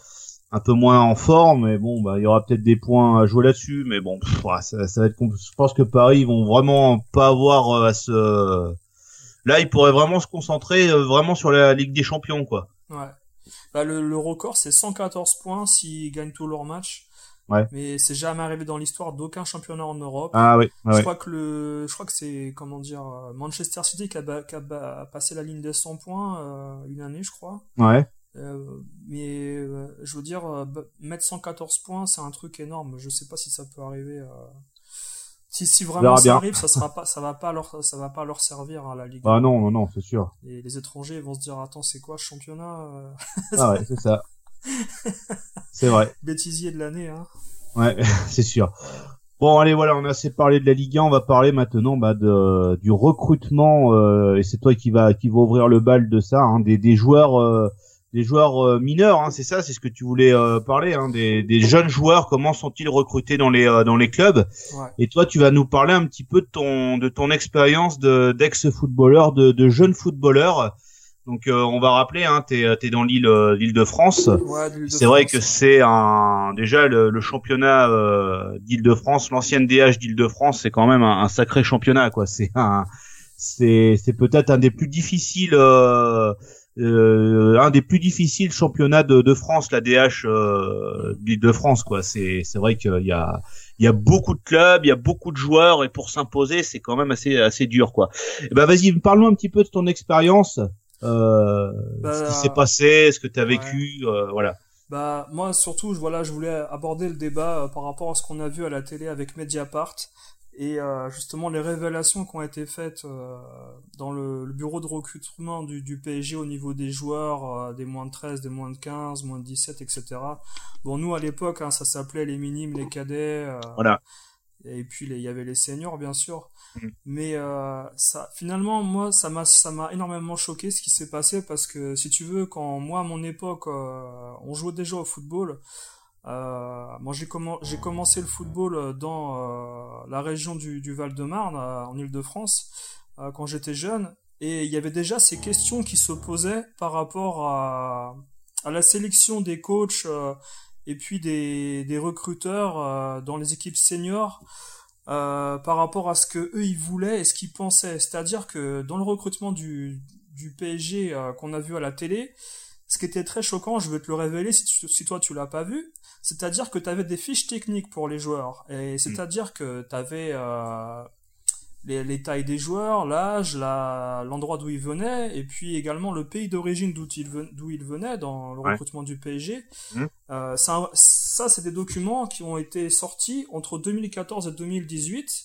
E: Un peu moins en forme. Mais bon, bah, il y aura peut-être des points à jouer là-dessus. Mais bon, pff, ça, ça va être. Je pense que Paris ils vont vraiment pas avoir euh, à se. Là, ils pourraient vraiment se concentrer euh, vraiment sur la Ligue des Champions, quoi.
F: Ouais. Bah, le, le record, c'est 114 points s'ils gagnent tous leurs matchs.
E: Ouais.
F: Mais c'est jamais arrivé dans l'histoire d'aucun championnat en Europe.
E: Ah oui. ouais,
F: Je crois que le, je crois que c'est comment dire euh, Manchester City qui a, qui a passé la ligne des 100 points euh, une année, je crois.
E: Ouais.
F: Euh, mais euh, je veux dire euh, ba- mettre 114 points, c'est un truc énorme. Je sais pas si ça peut arriver. Si, si vraiment ça arrive, ça sera pas, ça va pas leur, ça va pas leur servir à la ligue.
E: Bah non, non, non, c'est sûr.
F: Et les étrangers vont se dire attends c'est quoi championnat
E: Ah ouais, c'est ça. C'est vrai.
F: bêtisier de l'année hein.
E: Ouais, c'est sûr. Bon, allez, voilà, on a assez parlé de la Ligue 1. On va parler maintenant bah, de, du recrutement. et c'est toi qui va qui va ouvrir le bal de ça, hein, des, des joueurs, des joueurs euh, mineurs. Hein, c'est ça, c'est ce que tu voulais euh, parler. Hein, des, des jeunes joueurs. Comment sont-ils recrutés dans les euh, dans les clubs?
F: Ouais.
E: Et toi, tu vas nous parler un petit peu de ton de ton expérience de d'ex-footballeur, de, de jeune footballeur. Donc, euh, on va rappeler, hein, t'es t'es dans l'île euh, l'île de France.
F: Ouais,
E: C'est vrai que c'est un déjà le, le championnat euh, d'Île-de-France, l'ancienne DH d'Île-de-France, c'est quand même un, un sacré championnat quoi. C'est un c'est c'est peut-être un des plus difficiles euh, un des plus difficiles championnats de, de France, la DH euh, d'Île-de-France quoi. C'est c'est vrai qu'il y a il y a beaucoup de clubs, il y a beaucoup de joueurs et pour s'imposer, c'est quand même assez assez dur quoi. Eh ben vas-y, parle-nous un petit peu de ton expérience. Euh,
F: Bah,
E: ce qui s'est passé, ce que tu as
F: ouais.
E: vécu, voilà.
F: Bah moi surtout je- voilà je voulais aborder le débat par rapport à ce qu'on a vu à la télé avec Mediapart et euh, justement les révélations qui ont été faites euh, dans le, le bureau de recrutement du, du PSG au niveau des joueurs euh, des moins de 13, des moins de 15, moins de 17 etc. Bon nous à l'époque hein, ça s'appelait les minimes, les cadets
E: Voilà.
F: et puis il y avait les seniors bien sûr
E: Mhm.
F: mais ça finalement moi ça m'a ça m'a énormément choqué ce qui s'est passé parce que si tu veux quand moi à mon époque on jouait déjà au football euh, moi j'ai commen- j'ai commencé le football euh, dans euh, la région du, Val-de-Marne en Île-de-France euh, quand j'étais jeune et il y avait déjà ces questions qui se posaient par rapport à, la sélection des coachs et puis des, recruteurs dans les équipes seniors par rapport à ce que eux ils voulaient et ce qu'ils pensaient. C'est-à-dire que dans le recrutement du, PSG qu'on a vu à la télé, ce qui était très choquant, je vais te le révéler si, tu- si toi tu l'as pas vu, c'est-à-dire que tu avais des fiches techniques pour les joueurs. Et c'est-à-dire que tu avais euh, les, les tailles des joueurs, l'âge, l'endroit d'où ils venaient, et puis également le pays d'origine d'où ils, ven- d'où ils venaient dans le
E: Ouais.
F: recrutement du PSG.
E: Mhm.
F: Euh, ça, ça c'est des documents qui ont été sortis entre 2014 et 2018.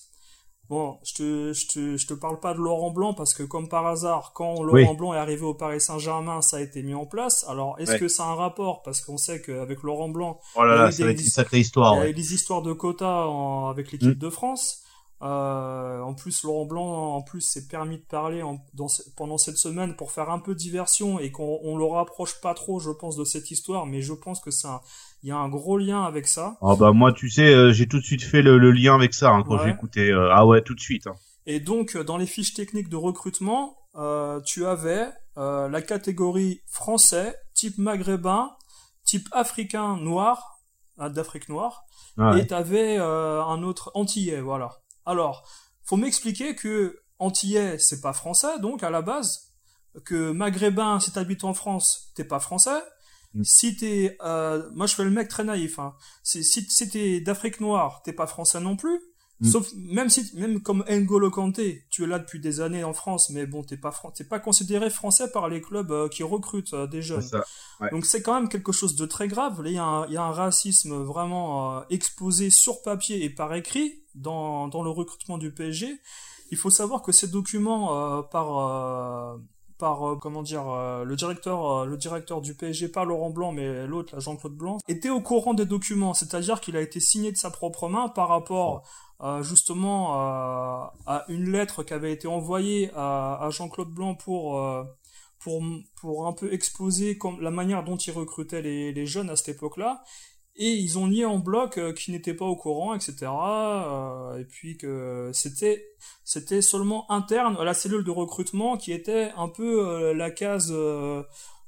F: Bon, je te, je te, je te parle pas de Laurent Blanc parce que comme par hasard, quand Laurent
E: Oui.
F: Blanc est arrivé au Paris Saint-Germain, ça a été mis en place. Alors, est-ce
E: Ouais.
F: que ça a un rapport? Parce qu'on sait qu'avec Laurent Blanc,
E: Oh là
F: Il y a eu
E: ça
F: des
E: va être une sacrée histoire.
F: il y a
E: ouais.
F: eu des histoires de quotas en- avec l'équipe
E: Mm.
F: de France. Euh, en plus, Laurent Blanc, en plus, s'est permis de parler pendant cette semaine pour faire un peu diversion et qu'on on le rapproche pas trop, je pense, de cette histoire. Mais je pense que ça, il y a un gros lien avec ça.
E: Ah bah moi, tu sais, euh, j'ai tout de suite fait le, lien avec ça hein, quand j'ai écouté. Euh, ah ouais, tout de suite. Hein.
F: Et donc, dans les fiches techniques de recrutement, tu avais la catégorie français, type maghrébin, type africain noir, d'Afrique noire, et tu avais un autre antillais, voilà. Alors, faut m'expliquer que antillais, c'est pas français, donc à la base, que maghrébin, si t'habites en France, t'es pas français. Mm. Si t'es, euh, moi je fais le mec très naïf. Hein. Si, si t'es d'Afrique noire, t'es pas français non plus. Mm. Sauf même si même comme N'Golo Kanté, tu es là depuis des années en France, mais bon, t'es pas t'es pas considéré français par les clubs euh, qui recrutent euh, des jeunes. Donc c'est quand même quelque chose de très grave. Là, il y, a un, y a un racisme vraiment euh, exposé sur papier et par écrit dans dans le recrutement du PSG. Il faut savoir que ces documents par par comment dire le directeur le directeur du PSG pas Laurent Blanc mais l'autre Jean-Claude Blanc était au courant des documents c'est-à-dire qu'il a été signé de sa propre main par rapport euh, justement euh, à une lettre qui avait été envoyée à, Jean-Claude Blanc pour, euh, pour, pour un peu exposer comme, la manière dont il recrutait les, les jeunes à cette époque-là. Et ils ont nié en bloc qu'ils n'étaient pas au courant, etc. et puis que c'était c'était seulement interne à la cellule de recrutement qui était un peu la case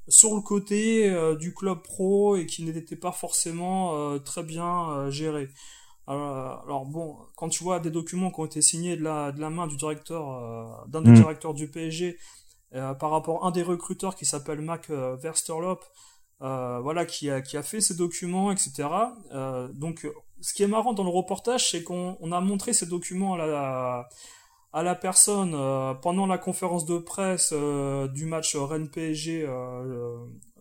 F: sur le côté du club pro et qui n'était pas forcément très bien gérée. Euh, alors, bon, quand tu vois des documents qui ont été signés de la, de la main du directeur, euh, d'un des mm. directeurs du PSG, euh, par rapport à un des recruteurs qui s'appelle Mac Versterlop, voilà, qui a, qui a fait ces documents, etc. donc, ce qui est marrant dans le reportage, c'est qu'on a montré ces documents à la, à la personne euh, pendant la conférence de presse euh, du match Rennes PSG euh,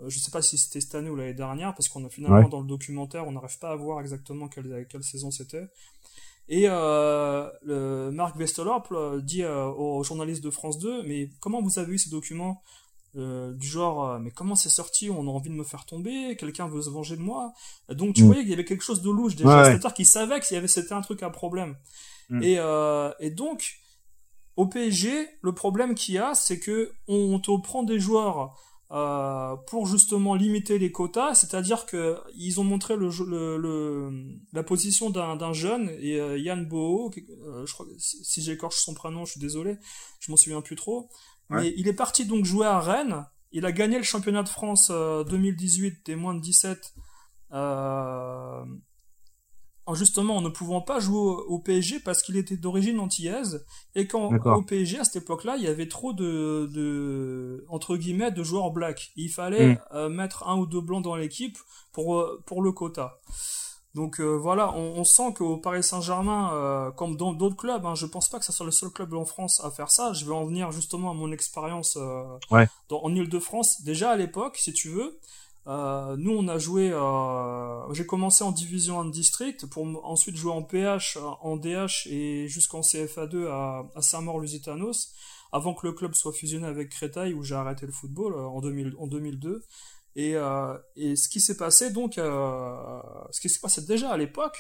F: je sais pas si c'était cette année ou l'année dernière parce qu'on a finalement dans le documentaire on n'arrive pas à voir exactement quelle, quelle saison c'était. Et le Marc Vestelorp dit aux journalistes de France 2 mais comment vous avez eu ces documents? Du genre mais comment c'est sorti? On a envie de me faire tomber quelqu'un veut se venger de moi. Donc tu mm. voyais qu'il y avait quelque chose de louche déjà. C'est-à-dire qu'il savait que avait c'était un truc à problème. Mm. et, et donc au PSG, le problème qu'il y a, c'est que on te prend des joueurs euh, pour justement limiter les quotas, c'est-à-dire que ils ont montré le, le, la position d'un jeune et euh, Yann Boho, euh, je crois, si j'écorche son prénom, je suis désolé, je m'en souviens plus trop, mais il est parti donc jouer à Rennes. Il a gagné le championnat de France 2018 des moins de 17 justement en ne pouvant pas jouer au, PSG parce qu'il était d'origine antillaise. Et quand au PSG à cette époque-là il y avait trop de, de entre guillemets de joueurs blacks il fallait mm. euh, mettre un ou deux blancs dans l'équipe pour euh, pour le quota donc euh, voilà on, sent qu'au Paris Saint-Germain comme dans d'autres clubs hein, je pense pas que ça soit le seul club en France à faire ça je vais en venir justement à mon expérience en Ile-de-France déjà à l'époque si tu veux euh, nous, on a joué. Euh, j'ai commencé en division 1 district pour ensuite jouer en PH, en DH et jusqu'en CFA2 à, à Saint-Maur-Lusitanos, avant que le club soit fusionné avec Créteil où j'ai arrêté le football euh, en, 2000, en 2002. Et, et ce qui s'est passé donc, ce qui s'est passé déjà à l'époque,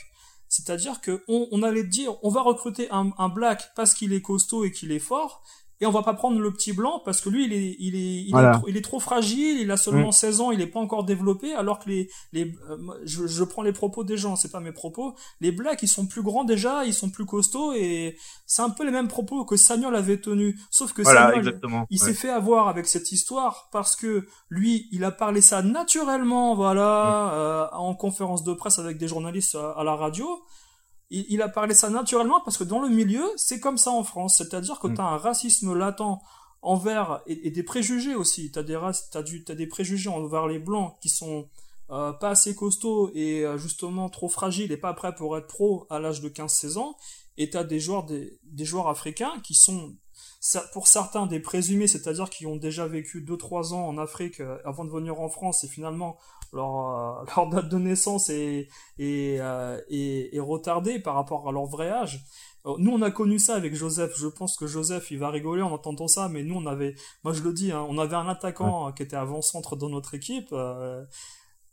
F: c'est-à-dire que on, on, allait dire, on va recruter un black parce qu'il est costaud et qu'il est fort, et on va pas prendre le petit blanc parce que lui il est il est il, est, trop, il est, trop, fragile il a seulement 16 mm. ans il est pas encore développé alors que les les euh, je, je, prends les propos des gens c'est pas mes propos. Les blacks ils sont plus grands déjà ils sont plus costauds et c'est un peu les mêmes propos que Samuel avait tenus. Sauf que Samuel il s'est fait avoir avec cette histoire parce que lui il a parlé ça naturellement voilà mm. euh, en conférence de presse avec des journalistes à la radio il, a parlé ça naturellement parce que dans le milieu, c'est comme ça en France. C'est-à-dire que mm. tu as un racisme latent envers, et, des préjugés aussi. Tu as, des, as, des préjugés envers les blancs qui sont euh, pas assez costauds et euh, justement trop fragiles et pas prêts pour être pro à l'âge de 15-16 ans. Et tu as des joueurs, des, des joueurs africains qui sont pour certains des présumés, c'est-à-dire qui ont déjà vécu 2-3 ans en Afrique euh, avant de venir en France et finalement leur, euh, leur date de naissance est, est, euh, est, est, retardée par rapport à leur vrai âge. Nous, on a connu ça avec Joseph. Je pense que Joseph, il va rigoler en entendant ça, mais nous, on avait, moi je le dis, hein, on avait un attaquant qui était avant-centre dans notre équipe.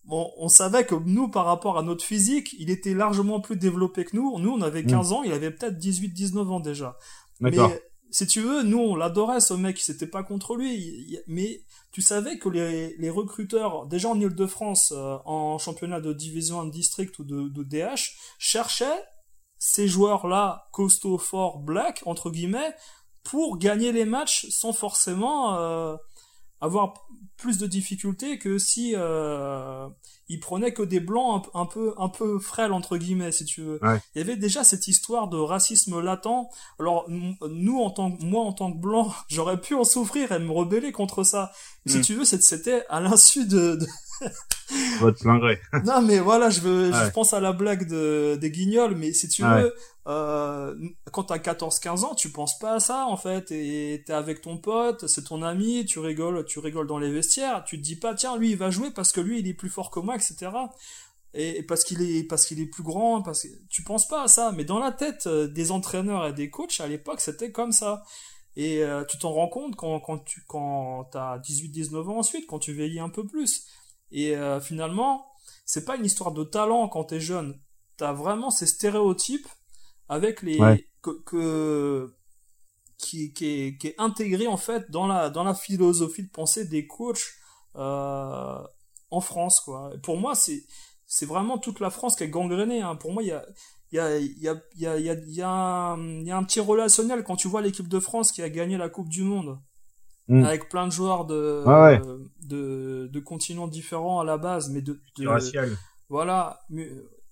F: bon, on savait que nous, par rapport à notre physique, il était largement plus développé que nous. Nous, on avait 15 ans, il avait peut-être 18, 19 ans déjà. Mais si tu veux, nous, on l'adorait, ce mec, c'était pas contre lui. Mais tu savais que les, recruteurs, déjà en Ile-de-France, euh, en championnat de division 1 district ou de, de DH, cherchaient ces joueurs-là, costauds, forts, black, entre guillemets, pour gagner les matchs sans forcément euh, avoir plus de difficultés que si euh, il prenait que des blancs un, peu un peu frêles entre guillemets si tu veux. Il y avait déjà cette histoire de racisme latent. Alors nous en tant que moi en tant que blanc, j'aurais pu en souffrir et me rebeller contre ça. Si mm. tu veux, c'était à l'insu de, de...
E: Votre plein gré.
F: non mais voilà, je veux je pense à la blague de des guignols mais si tu veux euh, quand t'as 14-15 ans, tu penses pas à ça en fait, et t'es avec ton pote, c'est ton ami, tu rigoles, tu rigoles dans les vestiaires, tu te dis pas tiens lui il va jouer parce que lui il est plus fort que moi, etc. Et, parce qu'il est parce qu'il est plus grand, parce que tu penses pas à ça, mais dans la tête euh, des entraîneurs et des coachs à l'époque c'était comme ça. Et euh, tu t'en rends compte quand quand tu quand t'as 18-19 ans ensuite, quand tu vieillis un peu plus. Et euh, finalement, c'est pas une histoire de talent quand t'es jeune. T'as vraiment ces stéréotypes avec les que, qui, qui, est, qui est intégré en fait dans la dans la philosophie de pensée des coachs euh, en France quoi. pour moi c'est c'est vraiment toute la France qui est gangrénée. Hein. Pour moi il y a il y a, y, a, y, a, y a un petit relationnel quand tu vois l'équipe de France qui a gagné la Coupe du Monde mm. avec plein de joueurs de, de, de continents différents à la base mais de, de voilà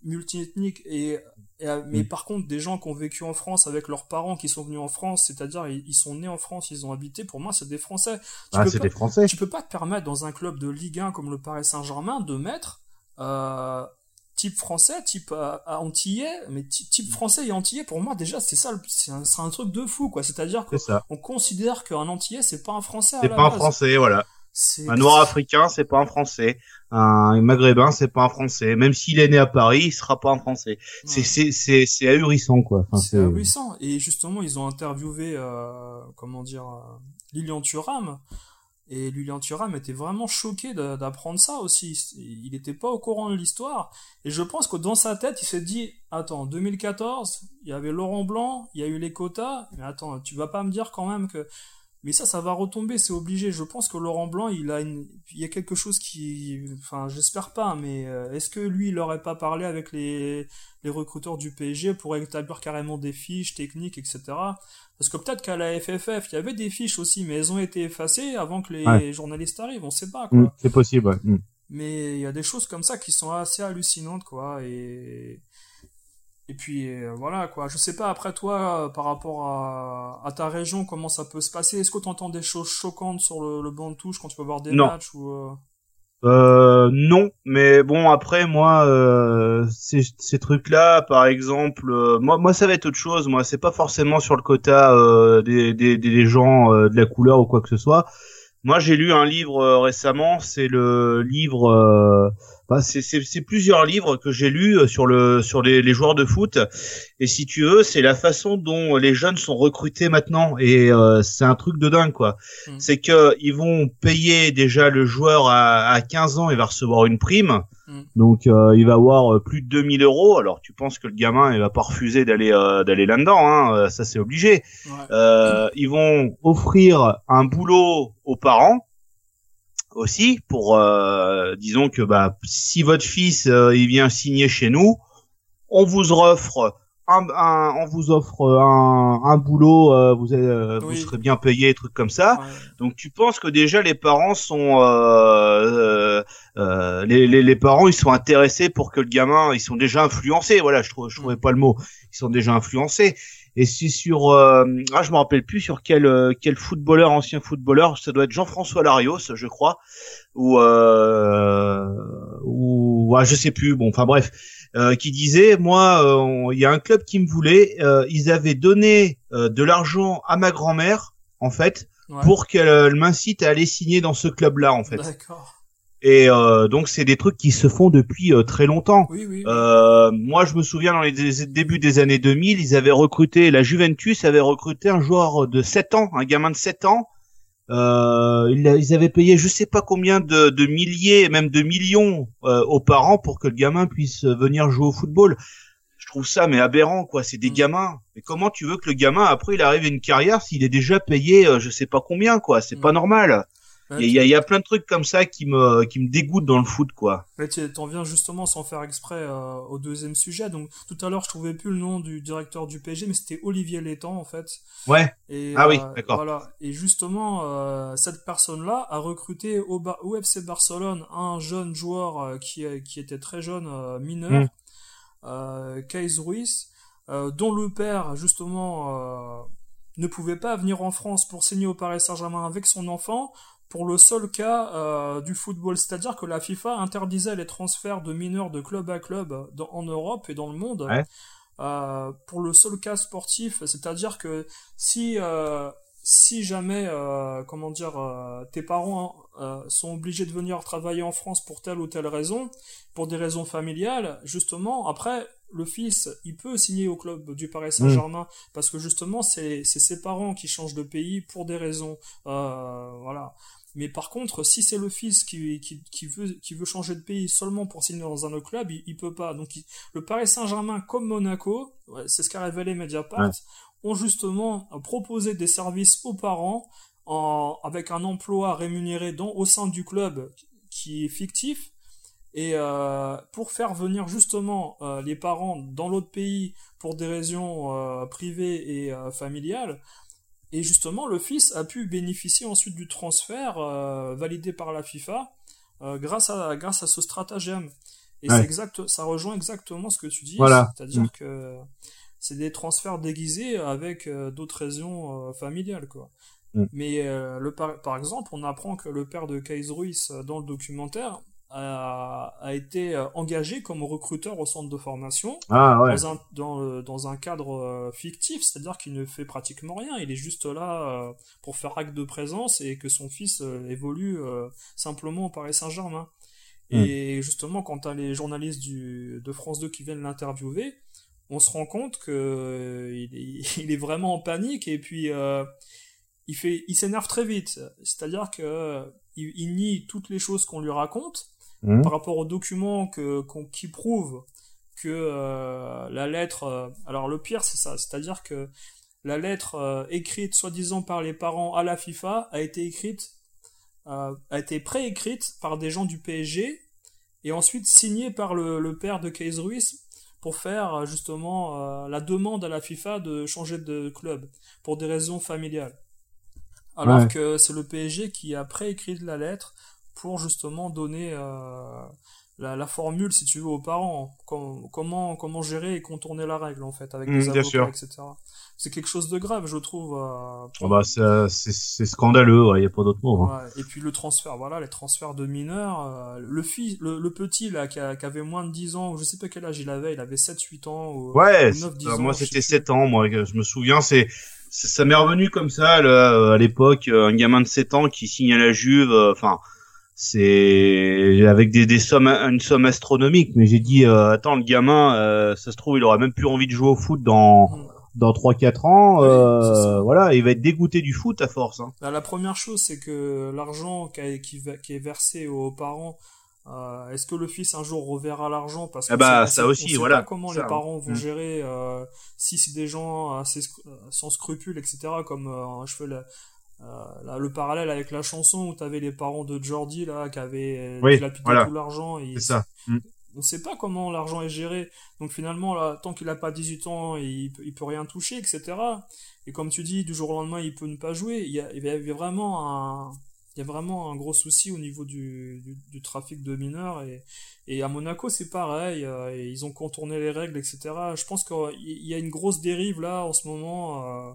F: multiethnique et euh, mais mm. par contre, des gens qui ont vécu en France avec leurs parents qui sont venus en France, c'est-à-dire ils, sont nés en France, ils ont habité, pour moi, c'est des Français.
E: Tu ah, c'est des Français.
F: Tu peux pas te permettre dans un club de Ligue 1 comme le Paris Saint-Germain de mettre euh, type français, type euh, antillais, mais type français et antillais, pour moi, déjà, c'est ça, c'est un, un, truc de fou, quoi. C'est-à-dire qu'on considère qu'un antillais, c'est pas un français.
E: C'est pas un français, voilà. Un noir africain, c'est pas un français. Un maghrébin, c'est pas un français. Même s'il est né à Paris, il sera pas un français. C'est c'est c'est ahurissant quoi.
F: c'est ahurissant. Et justement, ils ont interviewé euh, comment dire euh, Lilian Thuram. Et Lilian Thuram était vraiment choqué d'apprendre ça aussi. Il n'était pas au courant de l'histoire. Et je pense que dans sa tête, il s'est dit, attends, 2014, il y avait Laurent Blanc, il y a eu les quotas, mais attends, tu vas pas me dire quand même que mais ça, ça va retomber, c'est obligé. Je pense que Laurent Blanc, il a il y a quelque chose qui, enfin, j'espère pas, mais euh, est-ce que lui, il aurait pas parlé avec les recruteurs du PSG pour établir carrément des fiches techniques, etc. Parce que peut-être qu'à la FFF, il y avait des fiches aussi, mais elles ont été effacées avant que les journalistes arrivent. On sait pas.
E: Mm, c'est possible, mm.
F: Mais il y a des choses comme ça qui sont assez hallucinantes, quoi. Et et puis euh, voilà quoi. Je sais pas après toi euh, par rapport à, à, ta région comment ça peut se passer? Est-ce que tu entends des choses choquantes sur le, le, banc de touche quand tu vas voir des matchs ou
E: euh... euh... non, mais bon après moi ces, ces trucs là par exemple moi moi ça va être autre chose. Moi c'est pas forcément sur le quota des, des, des gens de la couleur ou quoi que ce soit. Moi j'ai lu un livre récemment, c'est le livre c'est plusieurs livres que j'ai lus euh, sur le sur les, les, joueurs de foot. Et si tu veux c'est la façon dont les jeunes sont recrutés maintenant. Et euh, c'est un truc de dingue quoi. Mm. c'est que ils vont payer déjà le joueur à, à 15 ans il va recevoir une prime. Mm. donc euh, il va avoir plus de 2000 euros. Alors tu penses que le gamin il va pas refuser d'aller d'aller là dedans hein, ça c'est obligé. Ils vont offrir un boulot aux parents aussi pour euh, disons que bah si votre fils euh, il vient signer chez nous, on vous offre un, on vous offre un, un boulot, euh, vous êtes, vous serez bien payé, trucs comme ça. Donc tu penses que déjà les parents sont les, les, les, parents ils sont intéressés pour que le gamin ils sont déjà influencés. Voilà, je trouve je trouvais pas le mot. Ils sont déjà influencés et c'est sur euh, ah je me rappelle plus sur quel euh, quel footballeur ancien footballeur. Ça doit être Jean-François Larios je crois. Ou euh, ou je sais plus. Bon enfin bref. Euh, qui disait moi il y a un club qui me voulait. Ils avaient donné de l'argent à ma grand-mère en fait pour qu'elle m'incite à aller signer dans ce club là en fait.
F: D'accord
E: et euh, donc c'est des trucs qui se font depuis euh, très longtemps. Euh, moi je me souviens dans les débuts des années 2000, ils avaient recruté, la Juventus avait recruté un joueur de 7 ans, un gamin de 7 ans, Euh, ils avaient payé je sais pas combien de, de milliers, même de millions euh, aux parents pour que le gamin puisse venir jouer au football. Je trouve ça mais aberrant quoi. C'est des mm. gamins. Mais comment tu veux que le gamin après il arrive à une carrière s'il est déjà payé euh, je sais pas combien quoi C'est pas mm. normal. Il y, a, y, a plein de trucs comme ça qui me qui me dégoûtent dans le foot quoi.
F: Mais tu en viens justement sans faire exprès euh, au deuxième sujet. Donc tout à l'heure je trouvais plus le nom du directeur du PSG mais c'était Olivier Létang en fait.
E: Ouais. Et, ah oui, euh, d'accord.
F: Voilà. Et justement euh, cette personne là a recruté au, au, FC Barcelone un jeune joueur qui qui était très jeune mineur, mmh. Ruiz, dont le père justement ne pouvait pas venir en France pour signer au Paris Saint-Germain avec son enfant pour le seul cas euh, du football, c'est-à-dire que la FIFA interdisait les transferts de mineurs de club à club en Europe et dans le monde. Euh, pour le seul cas sportif, c'est-à-dire que si euh, si jamais comment dire tes parents sont obligés de venir travailler en France pour telle ou telle raison, pour des raisons familiales, justement après le fils, il peut signer au club du Paris Saint-Germain mm. parce que justement c'est ses parents qui changent de pays pour des raisons voilà mais par contre, si c'est le fils qui, qui, qui, veut, qui veut changer de pays seulement pour signer dans un autre club, il, il peut pas. Donc le Paris Saint-Germain, comme Monaco, c'est ce qu'a révélé Mediapart, ont justement proposé des services aux parents en, avec un emploi rémunéré dans, au sein du club qui est fictif. Et euh, pour faire venir justement euh, les parents dans l'autre pays pour des raisons euh, privées et familiales, et justement, le fils a pu bénéficier ensuite du transfert euh, validé par la FIFA euh, grâce, à, grâce à ce stratagème. Et exact, ça rejoint exactement ce que tu dis. Voilà. C'est-à-dire mm. que c'est des transferts déguisés avec euh, d'autres raisons familiales, quoi. Mm. Mais le, par, par, exemple, on apprend que le père de Kais Ruiz dans le documentaire a, été euh, engagé comme recruteur au centre de formation
E: ah,
F: dans, un, dans, dans, un cadre euh, fictif, c'est-à-dire qu'il ne fait pratiquement rien, il est juste là euh, pour faire acte de présence et que son fils évolue simplement au Paris Saint-Germain. Hmm. Et justement, quand as les journalistes du, de France 2 qui viennent l'interviewer, on se rend compte que il, est, il, est, vraiment en panique et puis il fait, il s'énerve très vite. C'est-à-dire que il, nie toutes les choses qu'on lui raconte Mmh. par rapport aux documents que, qui prouvent que euh, la lettre... Euh, alors le pire c'est ça, c'est-à-dire que la lettre euh, écrite soi-disant par les parents à la FIFA a été écrite, a été préécrite par des gens du PSG et ensuite signée par le, le père de Case Ruiz pour faire justement la demande à la FIFA de changer de club pour des raisons familiales. Alors que c'est le PSG qui a préécrit la lettre pour justement donner euh, la, formule, si tu veux, aux parents. comment, comment gérer et contourner la règle, en fait, avec mmh, des avocats, etc. C'est quelque chose de grave, je trouve. Euh,
E: ah bah, c'est scandaleux, il n'y a pas d'autre mot.
F: Hein. et puis le transfert, voilà, les transferts de mineurs. Euh, le, fils, le, petit, là, qui, avait moins de 10 ans, je sais pas quel âge il avait, il avait 7-8 ans. Ou,
E: ouais, 9, 10 ans, moi c'était 7 ans, moi, je me souviens, c'est ça m'est revenu comme ça là, à l'époque un gamin de 7 ans qui signe à la Juve enfin c'est avec des, des sommes une somme astronomique. Mais j'ai dit euh, attends le gamin euh, ça se trouve il aura même plus envie de jouer au foot dans dans 3 4 ans euh, voilà il va être dégoûté du foot à force hein.
F: Bah, la première chose c'est que l'argent qui, qui, qui, est versé aux parents est-ce que le fils un jour reverra l'argent? Parce que
E: ah bah, ça aussi
F: sait
E: voilà.
F: pas comment les parents vont mm. gérer si c'est des gens assez sans scrupules etc comme je fais la, là, le parallèle avec la chanson où t'avais les parents de Jordi là qui avaient
E: oui, dilapidé
F: tout l'argent et
E: c'est ça. Mm.
F: on sait pas comment l'argent est géré. Donc finalement là tant qu'il a pas 18 ans il, il peut rien toucher etc et comme tu dis du jour au lendemain il peut ne pas jouer. Il y a, il y a vraiment un il y a vraiment un gros souci au niveau du, du, du trafic de mineurs. Et, et à Monaco c'est pareil euh, ils ont contourné les règles etc je pense qu'il y a une grosse dérive là en ce moment euh,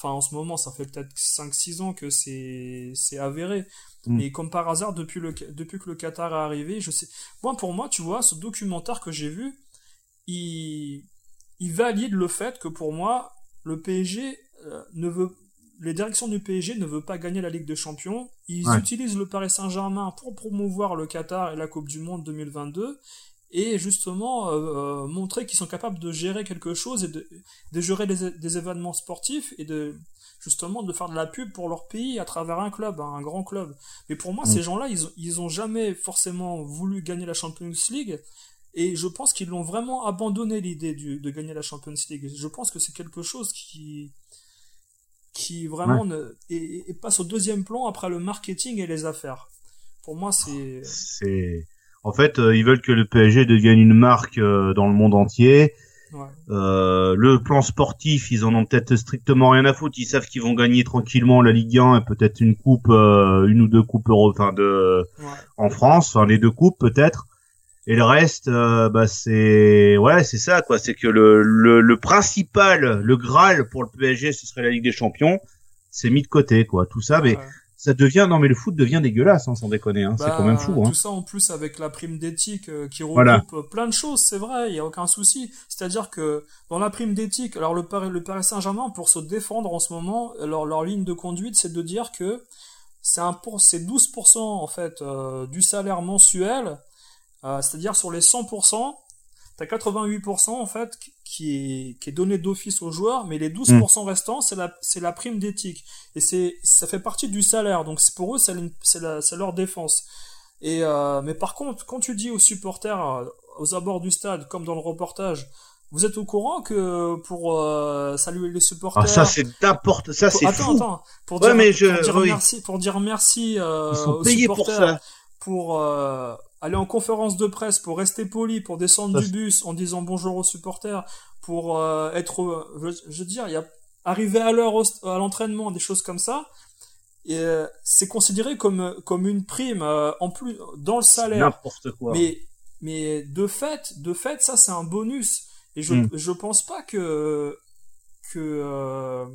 F: enfin en ce moment ça fait peut-être 5-6 ans que c'est c'est avéré mm. mais comme par hasard depuis le depuis que le Qatar est arrivé je sais moi pour moi tu vois ce documentaire que j'ai vu il il valide le fait que pour moi le PSG euh, ne veut les directions du PSG ne veulent pas gagner la Ligue des Champions. Ils utilisent le Paris Saint-Germain pour promouvoir le Qatar et la Coupe du Monde 2022 et justement euh, euh, montrer qu'ils sont capables de gérer quelque chose et de, de gérer des, des événements sportifs et de justement de faire de la pub pour leur pays à travers un club, hein, un grand club. Mais pour moi,
E: Mm.
F: ces gens-là, ils, ils ont jamais forcément voulu gagner la Champions League. Et je pense qu'ils l'ont vraiment abandonné l'idée de gagner la Champions League. Je pense que c'est quelque chose qui, qui vraiment ne, et, et passe au deuxième plan après le marketing et les affaires. Pour moi, c'est,
E: C'est en fait euh, ils veulent que le PSG devienne une marque euh, dans le monde entier.
F: ouais.
E: Euh, le plan sportif, ils en ont peut-être strictement rien à foutre. Ils savent qu'ils vont gagner tranquillement la Ligue 1 et peut-être une coupe, euh, une ou deux coupes euro, enfin de
F: ouais.
E: en France, enfin les deux coupes peut-être. Et le reste, euh, bah c'est ouais, c'est ça quoi. C'est que le, le le principal, le graal pour le PSG, ce serait la Ligue des Champions. C'est mis de côté quoi. Tout ça, mais
F: Ouais.
E: Ça devient non mais le foot devient dégueulasse, hein, sans déconner. Hein. c'est
F: Bah,
E: quand même fou. Hein.
F: Tout ça en plus avec la prime d'éthique euh, qui regroupe
E: Voilà.
F: plein de choses, c'est vrai, il y a aucun souci. C'est-à-dire que dans la prime d'éthique, alors le Paris, le Paris Saint-Germain pour se défendre en ce moment, leur, leur ligne de conduite, c'est de dire que c'est un pour, c'est 12% en fait euh, du salaire mensuel, euh, c'est-à-dire sur les 100%, t'as 88% en fait qui est, qui est donné d'office aux joueurs, mais les 12% restants, c'est la, c'est la prime d'éthique. Et c'est, ça fait partie du salaire, donc c'est pour eux, c'est, c'est, leur défense. Et euh, mais par contre, quand tu dis aux supporters euh, aux abords du stade, comme dans le reportage, vous êtes au courant que pour euh, saluer les supporters,
E: Ah ça c'est n'importe, ça
F: pour-
E: c'est
F: attends,
E: fou.
F: attends, pour
E: Ouais,
F: dire,
E: mais je-
F: pour dire
E: oui.
F: merci, pour dire merci euh,
E: Ils sont
F: aux
E: payés pour
F: supporters,
E: ça.
F: pour euh, aller en conférence de presse, pour rester poli, pour descendre du bus en disant bonjour aux supporters, pour euh, être, euh, je, je veux dire, il y a arriver à l'heure à l'entraînement, des choses comme ça. Et euh, c'est considéré comme comme une prime en plus dans le salaire.
E: N'importe quoi.
F: Mais, mais de fait, de fait, ça c'est un bonus. Et je,
E: Mm.
F: je pense pas que, que euh,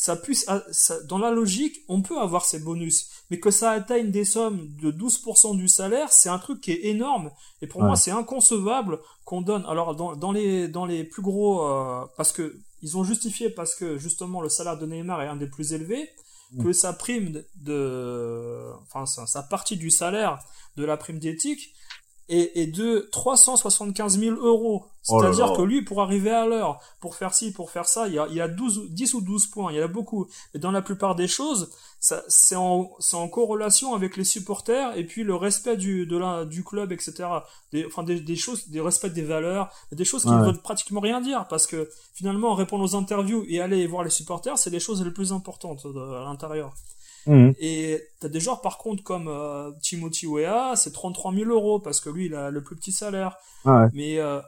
F: ça puisse, ah, ça- dans la logique, on peut avoir ces bonus. Mais que ça atteigne des sommes de 12% du salaire, c'est un truc qui est énorme. Et pour
E: Ouais.
F: moi, c'est inconcevable qu'on donne. Alors, dans, dans les, dans les plus gros, euh, parce que, ils ont justifié parce que, justement, le salaire de Neymar est un des plus élevés,
E: Mm.
F: que sa prime de, de- enfin, sa, sa partie du salaire de la prime d'éthique est de 375 000 euros.
E: Oh
F: C'est-à-dire que lui, pour arriver à l'heure, pour faire ci, pour faire ça, il y a, il y a 12, ou- 10 ou 12 points, il y en a beaucoup. Et dans la plupart des choses, ça, c'est en, c'est en corrélation avec les supporters et puis le respect du, de la, du club, etc. Des, enfin, des, des choses, des respects des valeurs, des choses qui
E: Ouais.
F: ne veulent pratiquement rien dire parce que finalement, répondre aux interviews et aller voir les supporters, c'est les choses les plus importantes euh, à l'intérieur.
E: Mhm.
F: Et t'as des joueurs par contre comme euh, Timothy Weah, c'est 33 000 euros parce que lui il a le plus petit salaire.
E: Ouais.
F: Mais euh,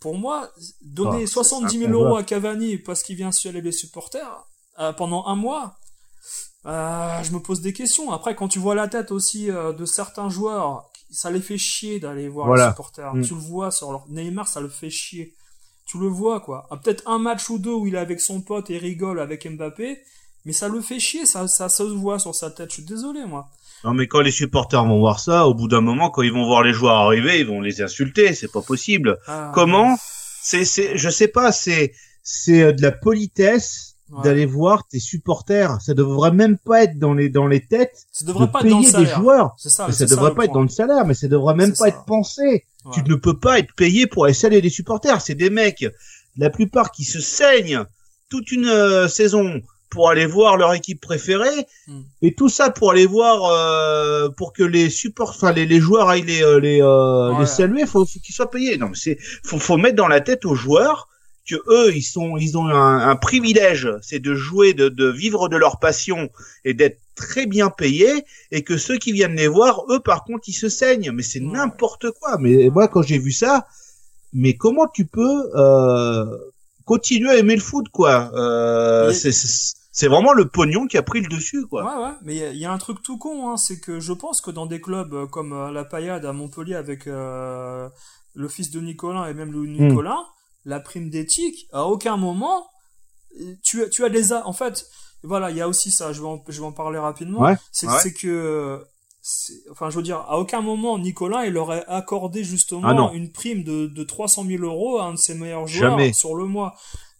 F: pour moi, donner
E: Ah, c'est
F: 70 000
E: inconcevable.
F: euros à Cavani parce qu'il vient saluer les supporters euh, pendant un mois, euh, je me pose des questions. Après, quand tu vois la tête aussi de certains joueurs, ça les fait chier d'aller voir
E: Voilà.
F: les supporters.
E: Mm.
F: Tu le vois sur leur Neymar, ça le fait chier. Tu le vois quoi. Ah, Peut-être un match ou deux où il est avec son pote et rigole avec Mbappé, mais ça le fait chier, ça, ça se voit sur sa tête. Je suis désolé moi.
E: Non mais quand les supporters vont voir ça, au bout d'un moment, quand ils vont voir les joueurs arriver, ils vont les insulter. C'est pas possible.
F: Ah,
E: Comment C'est, c'est, je sais pas. C'est, c'est euh, de la politesse
F: Ouais.
E: d'aller voir tes supporters. Ça devrait même pas être dans les dans les têtes
F: Ça devrait
E: de
F: pas être dans le
E: payer des joueurs.
F: C'est ça.
E: Mais
F: c'est
E: ça devrait pas être dans le salaire, mais ça devrait même pas
F: ça.
E: être pensé.
F: Ouais.
E: Tu ne peux pas être payé pour aller saluer des supporters. C'est des mecs, la plupart qui se saignent toute une euh, saison pour aller voir leur équipe préférée,
F: Mm.
E: et tout ça pour aller voir, euh, pour que les support, enfin les, les joueurs aillent les euh, les, euh, les saluer, faut, faut qu'ils soient payés. Non, mais c'est faut faut mettre dans la tête aux joueurs que eux ils sont ils ont un, un privilège, c'est de jouer, de, de vivre de leur passion et d'être très bien payés, et que ceux qui viennent les voir, eux par contre ils se saignent. Mais c'est n'importe quoi. Mais moi quand j'ai vu ça, mais comment tu peux euh, continuer à aimer le foot quoi? Euh, c'est- C'est vraiment le pognon qui a pris le dessus quoi.
F: Ouais, ouais, mais il y a- il y, a un truc tout con, hein, c'est que je pense que dans des clubs euh, comme euh, la Paillade à Montpellier avec euh, le fils de Nicolas et même le
E: Hmm.
F: Nicolas, la prime d'éthique, à aucun moment, tu, as- tu as des... a- En fait, voilà, il y a aussi ça, je vais en, je vais en parler rapidement,
E: Ouais,
F: c'est
E: ouais.
F: que... Enfin, je veux dire, à aucun moment, Nicolas, il aurait accordé justement
E: Ah
F: une prime de, de 300 000 euros à un de ses meilleurs joueurs
E: Jamais.
F: sur le mois.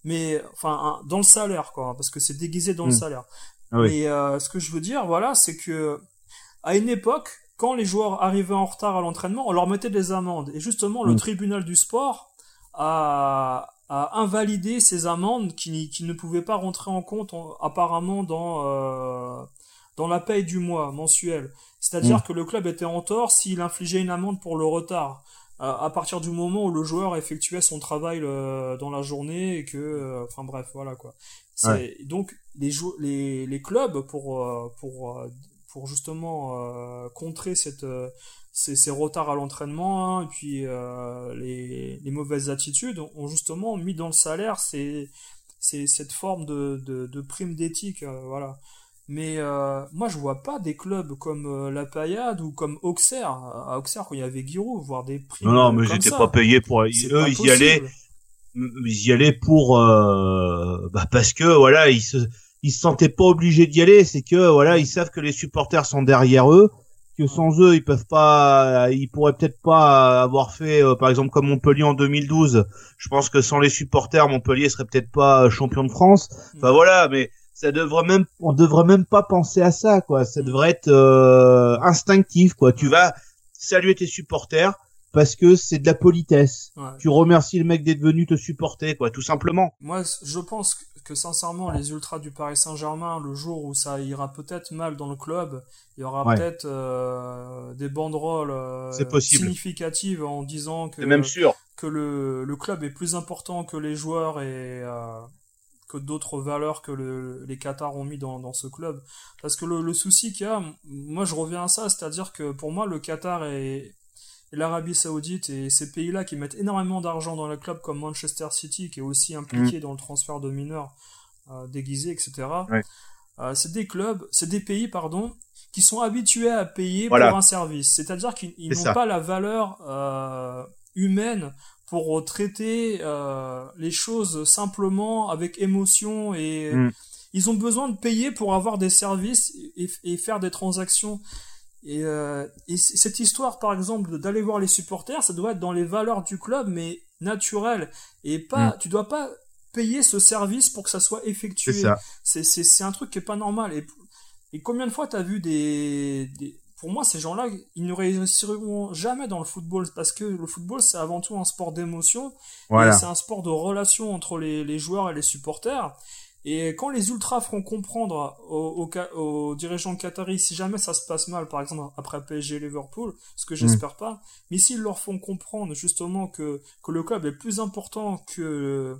F: Mais, enfin, dans le salaire, quoi, parce que c'est déguisé dans le
E: Hmm.
F: salaire.
E: Ah oui.
F: Mais euh, ce que je veux dire, voilà, c'est que à une époque, quand les joueurs arrivaient en retard à l'entraînement, on leur mettait des amendes. Et justement, le
E: Mm.
F: tribunal du sport a, a invalidé ces amendes qui, qui ne pouvaient pas rentrer en compte apparemment dans euh, dans la paye du mois mensuel. C'est-à-dire mm. que le club était en tort s'il infligeait une amende pour le retard. À partir du moment où le joueur effectuait son travail dans la journée et que, euh, enfin bref, voilà quoi. Donc les, les, les clubs pour euh, pour euh, pour justement contrer cette ces, ces retards à l'entraînement hein, et puis les, les mauvaises attitudes ont justement mis dans le salaire cette forme de, de, de prime d'éthique voilà mais euh, moi, je vois pas des clubs comme euh, La Payade ou comme Auxerre. À Auxerre, quand il y avait Giroud, voir des prix.
E: Non, non, mais ils n'étaient pas payés pour. Eux, ils y allaient. Ils y allaient pour. Euh... Bah parce que voilà, ils se, ils se sentaient pas obligés d'y aller. C'est que voilà, ils savent que les supporters sont derrière eux. Que sans eux, ils peuvent pas, ils pourraient peut-être pas avoir fait, euh, par exemple, comme Montpellier en 2012. Je pense que sans les supporters, Montpellier serait peut-être pas champion de France. Enfin mm. voilà, mais ça devrait même on devrait même pas penser à ça quoi. Ça devrait être euh, instinctif quoi. Tu vas saluer tes supporters parce que c'est de la politesse. Tu remercies le mec d'être venu te supporter quoi tout simplement.
F: Moi je pense que sincèrement les ultras du Paris Saint-Germain le jour où ça ira peut-être mal dans le club il y aura peut-être euh, des banderoles euh, significatives en disant que
E: même sûr.
F: que le, le club est plus important que les joueurs et que d'autres valeurs que les Qatars ont mis dans, ce club. Parce que le, souci qu'il y a, moi je reviens à ça, c'est-à-dire que pour moi le Qatar et, l'Arabie Saoudite et ces pays-là qui mettent énormément d'argent dans le club comme Manchester City qui est aussi impliqué mm. dans le transfert de mineurs euh, déguisés, etc. Euh, c'est des clubs, c'est des pays, pardon, qui sont habitués à payer pour un service. C'est-à-dire qu'ils n'ont pas la valeur euh, humaine pour traiter euh, les choses simplement avec émotion et mm. ils ont besoin de payer pour avoir des services et, faire des transactions. Et, euh, et, cette histoire, par exemple, d'aller voir les supporters, ça doit être dans les valeurs du club, mais naturel. Et pas, mm. tu dois pas payer ce service pour que ça soit effectué. C'est un truc qui est pas normal. Et, et combien de fois t'as vu des, des pour moi, ces gens-là, ils ne réussiront jamais dans le football parce que le football, c'est avant tout un sport d'émotion. C'est un sport de relation entre les, joueurs et les supporters. Et quand les ultras feront comprendre aux, aux, dirigeants qataris, si jamais ça se passe mal, par exemple après PSG Liverpool, ce que j'espère mm. pas, mais s'ils leur font comprendre justement que, que le club est plus important que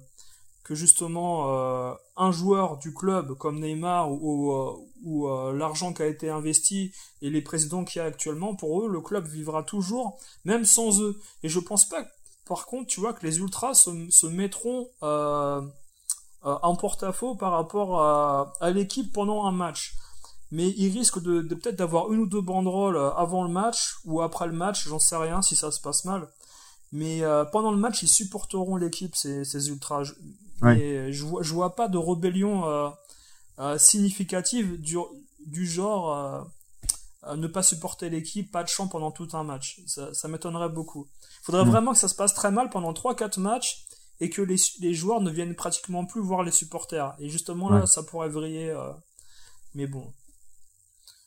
F: que justement euh, un joueur du club comme Neymar ou, euh, euh, l'argent qui a été investi et les présidents qu'il y a actuellement, pour eux, le club vivra toujours, même sans eux. Et je pense pas, par contre, tu vois, que les ultras se, mettront en porte-à-faux par rapport à, l'équipe pendant un match. Mais ils risquent de, peut-être d'avoir une ou deux banderoles avant le match ou après le match, j'en sais rien si ça se passe mal. Mais pendant le match, ils supporteront l'équipe, ces ultras. Et je vois, je vois pas de rébellion euh, euh, significative du, du genre euh, ne pas supporter l'équipe, pas de chant pendant tout un match. Ça, ça m'étonnerait beaucoup. Il faudrait mm. vraiment que ça se passe très mal pendant 3-4 matchs et que les, les, joueurs ne viennent pratiquement plus voir les supporters. Et justement là, ça pourrait vriller. mais bon,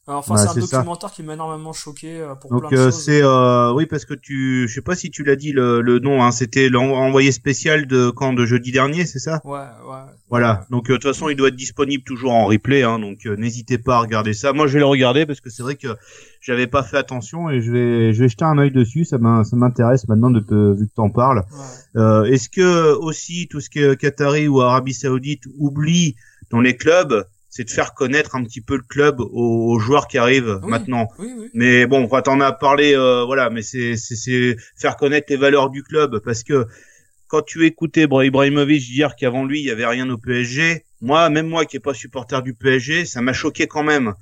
F: Enfin, c'est un documentaire qui m'a énormément choqué euh, pour
E: Donc,
F: plein de
E: euh, c'est euh, oui parce que tu, je sais pas si tu l'as dit le, le nom, hein, c'était l'envoyé spécial de quand de jeudi dernier, c'est ça?
F: Ouais, ouais.
E: Voilà. Donc de toute façon, il doit être disponible toujours en replay, hein, donc n'hésitez pas à regarder ça. Moi, je vais le regarder parce que c'est vrai que j'avais pas fait attention et je vais, je vais jeter un œil dessus. Ça m'intéresse maintenant de vu que t'en parles. Est-ce que aussi tout ce qui est Qatari ou Arabie Saoudite oublie dans les clubs c'est de faire connaître un petit peu le club aux, joueurs qui arrivent maintenant. Mais bon, quand on a parlé, euh, voilà, mais c'est c'est faire connaître les valeurs du club parce que quand tu écoutais Ibrahimovic dire qu'avant lui il y avait rien au PSG, moi, même moi qui est pas supporter du PSG, ça m'a choqué quand même.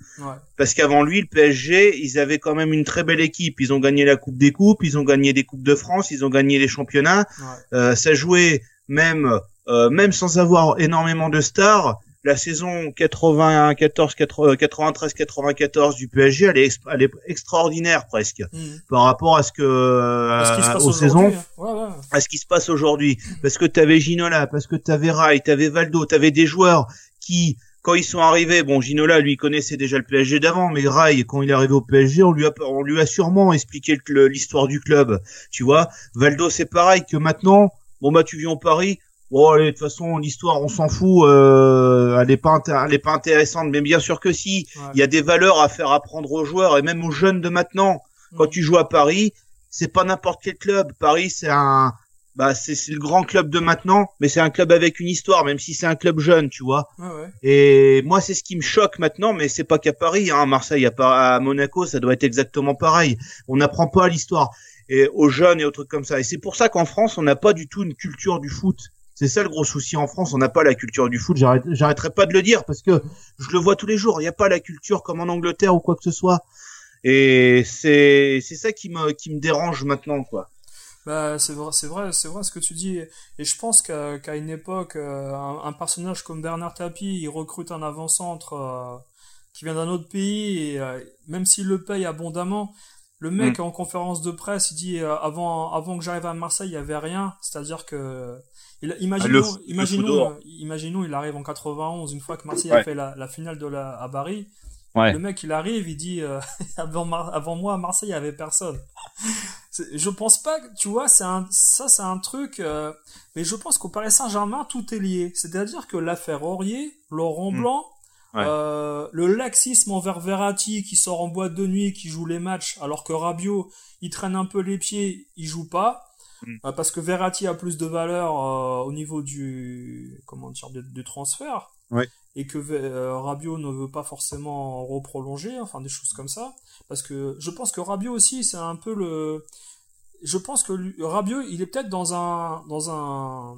E: Parce qu'avant lui, le PSG, ils avaient quand même une très belle équipe. Ils ont gagné la Coupe des Coupes, ils ont gagné des Coupes de France, ils ont gagné les championnats. Euh, ça jouait même euh, même sans avoir énormément de stars la saison 94, 93, 94 du PSG, elle est, elle est extraordinaire presque mm. par rapport à ce que euh, aux saisons, hein. à ce qui se passe aujourd'hui. Parce que tu avais Ginola, parce que tu avais Rai, tu avais Valdo, tu avais des joueurs qui quand ils sont arrivés, bon, Ginola, lui, connaissait déjà le PSG d'avant, mais Rai, quand il est arrivé au PSG, on lui a, on lui a sûrement expliqué l'histoire du club, tu vois. Valdo, c'est pareil que maintenant, bon, bah, tu viens au Paris, Bon, allez, de toute façon, l'histoire, on s'en fout. Euh, elle est pas, elle est pas intéressante. Mais bien sûr que si. Il y a des valeurs à faire apprendre aux joueurs et même aux jeunes de maintenant. Quand tu joues à Paris, c'est pas n'importe quel club. Paris, c'est un, bah c'est le grand club de maintenant, mais c'est un club avec une histoire, même si c'est un club jeune, tu vois.
F: ouais.
E: Et moi, c'est ce qui me choque maintenant, mais c'est pas qu'à Paris, hein, à Marseille, à, à Monaco, ça doit être exactement pareil. On n'apprend pas l'histoire et aux jeunes et aux trucs comme ça. Et c'est pour ça qu'en France, on n'a pas du tout une culture du foot. C'est ça le gros souci en France, on n'a pas la culture du foot. J'arrêterai pas de le dire parce que je le vois tous les jours. Il n'y a pas la culture comme en Angleterre ou quoi que ce soit. Et c'est c'est ça qui me qui me dérange maintenant quoi.
F: Bah, c'est vrai, c'est vrai, c'est vrai ce que tu dis. Et je pense qu'à une époque, euh, un, personnage comme Bernard Tapie, il recrute un avant-centre euh, qui vient d'un autre pays, et euh, même s'il le paye abondamment, le mec mm. en conférence de presse, il dit avant, avant que j'arrive à Marseille, il y avait rien. C'est-à-dire que il, imaginons, imaginons, imaginons, il arrive en 91, une fois que Marseille a fait la, la finale de la à Paris. Le mec, il arrive, il dit avant, avant moi à Marseille, il y avait personne. Je pense pas tu vois c'est un ça c'est un truc euh, mais je pense qu'au Paris Saint-Germain tout est lié. C'est-à-dire que l'affaire Aurier Laurent hmm. Blanc euh, le laxisme envers Verratti qui sort en boîte de nuit qui joue les matchs alors que Rabiot il traîne un peu les pieds il joue pas hmm. euh, parce que Verratti a plus de valeur au niveau du comment dire du, transfert et que Rabiot ne veut pas forcément reprolonger enfin des choses comme ça parce que je pense que Rabiot aussi, c'est un peu le. Je pense que Rabiot, il est peut-être dans un dans un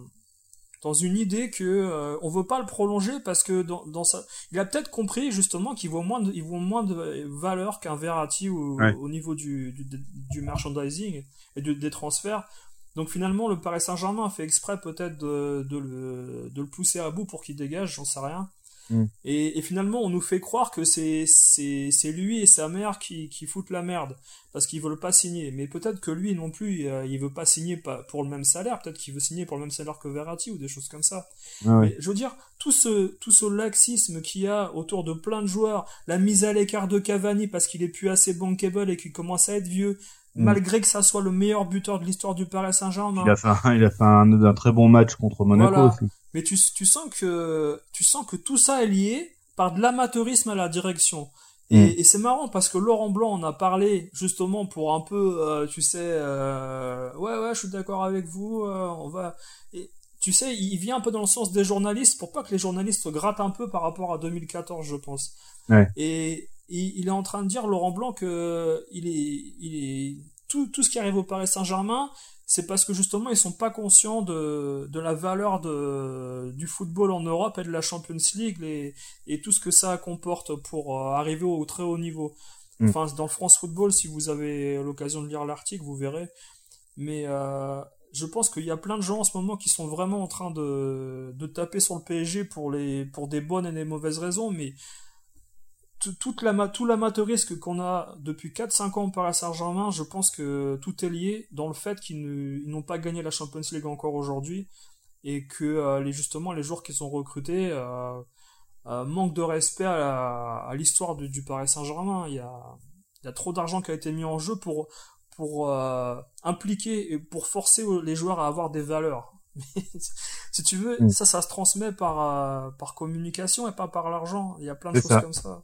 F: dans une idée que euh, on veut pas le prolonger parce que dans, dans ça, il a peut-être compris justement qu'il vaut moins de, il vaut moins de valeur qu'un Verratti au, au niveau du, du, du, merchandising et des transferts. Donc finalement, le Paris Saint-Germain fait exprès peut-être de, de, le, de le pousser à bout pour qu'il dégage, j'en sais rien. Mm. Et, finalement, on nous fait croire que c'est c'est lui et sa mère qui, qui foutent la merde parce qu'ils veulent pas signer. Mais peut-être que lui non plus, euh, il veut pas signer pour le même salaire. Peut-être qu'il veut signer pour le même salaire que Verratti ou des choses comme ça. Ah je veux dire, tout ce tout ce laxisme qu'il y a autour de plein de joueurs, la mise à l'écart de Cavani parce qu'il est plus assez bankable et qu'il commence à être vieux, mm. malgré que ça soit le meilleur buteur de l'histoire du Paris Saint-Germain.
E: Il a fait, un, il a fait un, très bon match contre Monaco aussi
F: mais tu, tu sens que tu sens que tout ça est lié par de l'amateurisme à la direction. Et, mm. et c'est marrant parce que Laurent Blanc en a parlé justement pour un peu, euh, tu sais, euh, ouais ouais, je suis d'accord avec vous, euh, on va. Et tu sais, il vient un peu dans le sens des journalistes pour pas que les journalistes grattent un peu par rapport à 2014, je pense.
E: Ouais.
F: Et, il est en train de dire Laurent Blanc que il est, il est tout tout ce qui arrive au Paris Saint-Germain, c'est parce que justement ils sont pas conscients de, de la valeur de, du football en Europe et de la Champions League et, et tout ce que ça comporte pour euh, arriver au très haut niveau. Mm. Enfin, dans le France Football, si vous avez l'occasion de lire l'article, vous verrez. Mais euh, je pense qu'il y a plein de gens en ce moment qui sont vraiment en train de, de taper sur le PSG pour, les, pour des bonnes et des mauvaises raisons, mais toute la, tout l'amateurisme qu'on a depuis 4-5 ans par la Saint-Germain, je pense que tout est lié dans le fait qu'ils n'ont pas gagné la Champions League encore aujourd'hui et que euh, les, justement les joueurs qu'ils ont recrutés euh, euh, manquent de respect à, l'histoire du, Paris Saint-Germain. Il y a, il y a trop d'argent qui a été mis en jeu pour, pour impliquer et pour forcer les joueurs à avoir des valeurs. si tu veux, mm. ça, ça se transmet par, par communication et pas par l'argent. Il y a plein de choses comme ça.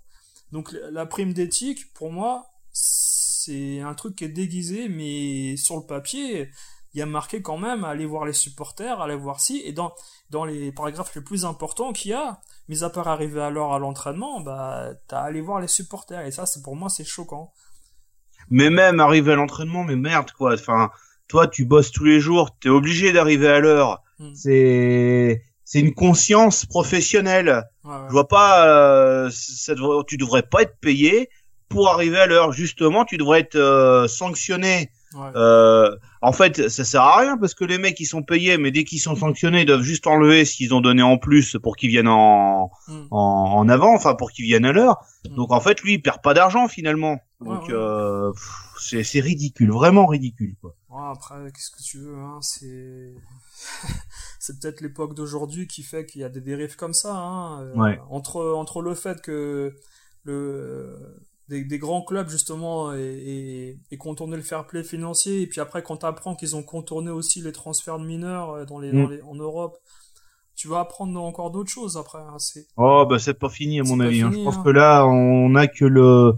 F: Donc la prime d'éthique, pour moi, c'est un truc qui est déguisé, mais sur le papier, il y a marqué quand même aller voir les supporters, aller voir si, et dans, dans les paragraphes les plus importants qu'il y a, mis à part arriver à l'heure à l'entraînement, bah, t'as aller voir les supporters, et ça, c'est pour moi, c'est choquant.
E: Mais même arriver à l'entraînement, mais merde, quoi, enfin, toi, tu bosses tous les jours, t'es obligé d'arriver à l'heure. Hmm. C'est, c'est une conscience professionnelle. Je vois pas, euh, ça devrait, tu devrais pas être payé pour arriver à l'heure. Justement, tu devrais être euh, sanctionné. Euh, en fait, ça sert à rien parce que les mecs ils sont payés, mais dès qu'ils sont sanctionnés, ils doivent juste enlever ce qu'ils ont donné en plus pour qu'ils viennent en, hmm. en, avant, enfin pour qu'ils viennent à l'heure. Hmm. Donc en fait, lui, il perd pas d'argent finalement. Donc euh, c'est ridicule, vraiment ridicule quoi.
F: Après, qu'est-ce que tu veux, hein, c'est c'est peut-être l'époque d'aujourd'hui qui fait qu'il y a des dérives comme ça. Hein,
E: euh,
F: entre, entre le fait que le, des, des grands clubs justement et, et, contourner le fair play financier et puis après quand tu apprends qu'ils ont contourné aussi les transferts de mineurs euh, dans les, dans mm. les, en Europe tu vas apprendre encore d'autres choses après. Hein, c'est...
E: Oh bah c'est pas fini à mon avis. Hein. Je pense hein. que là on a que le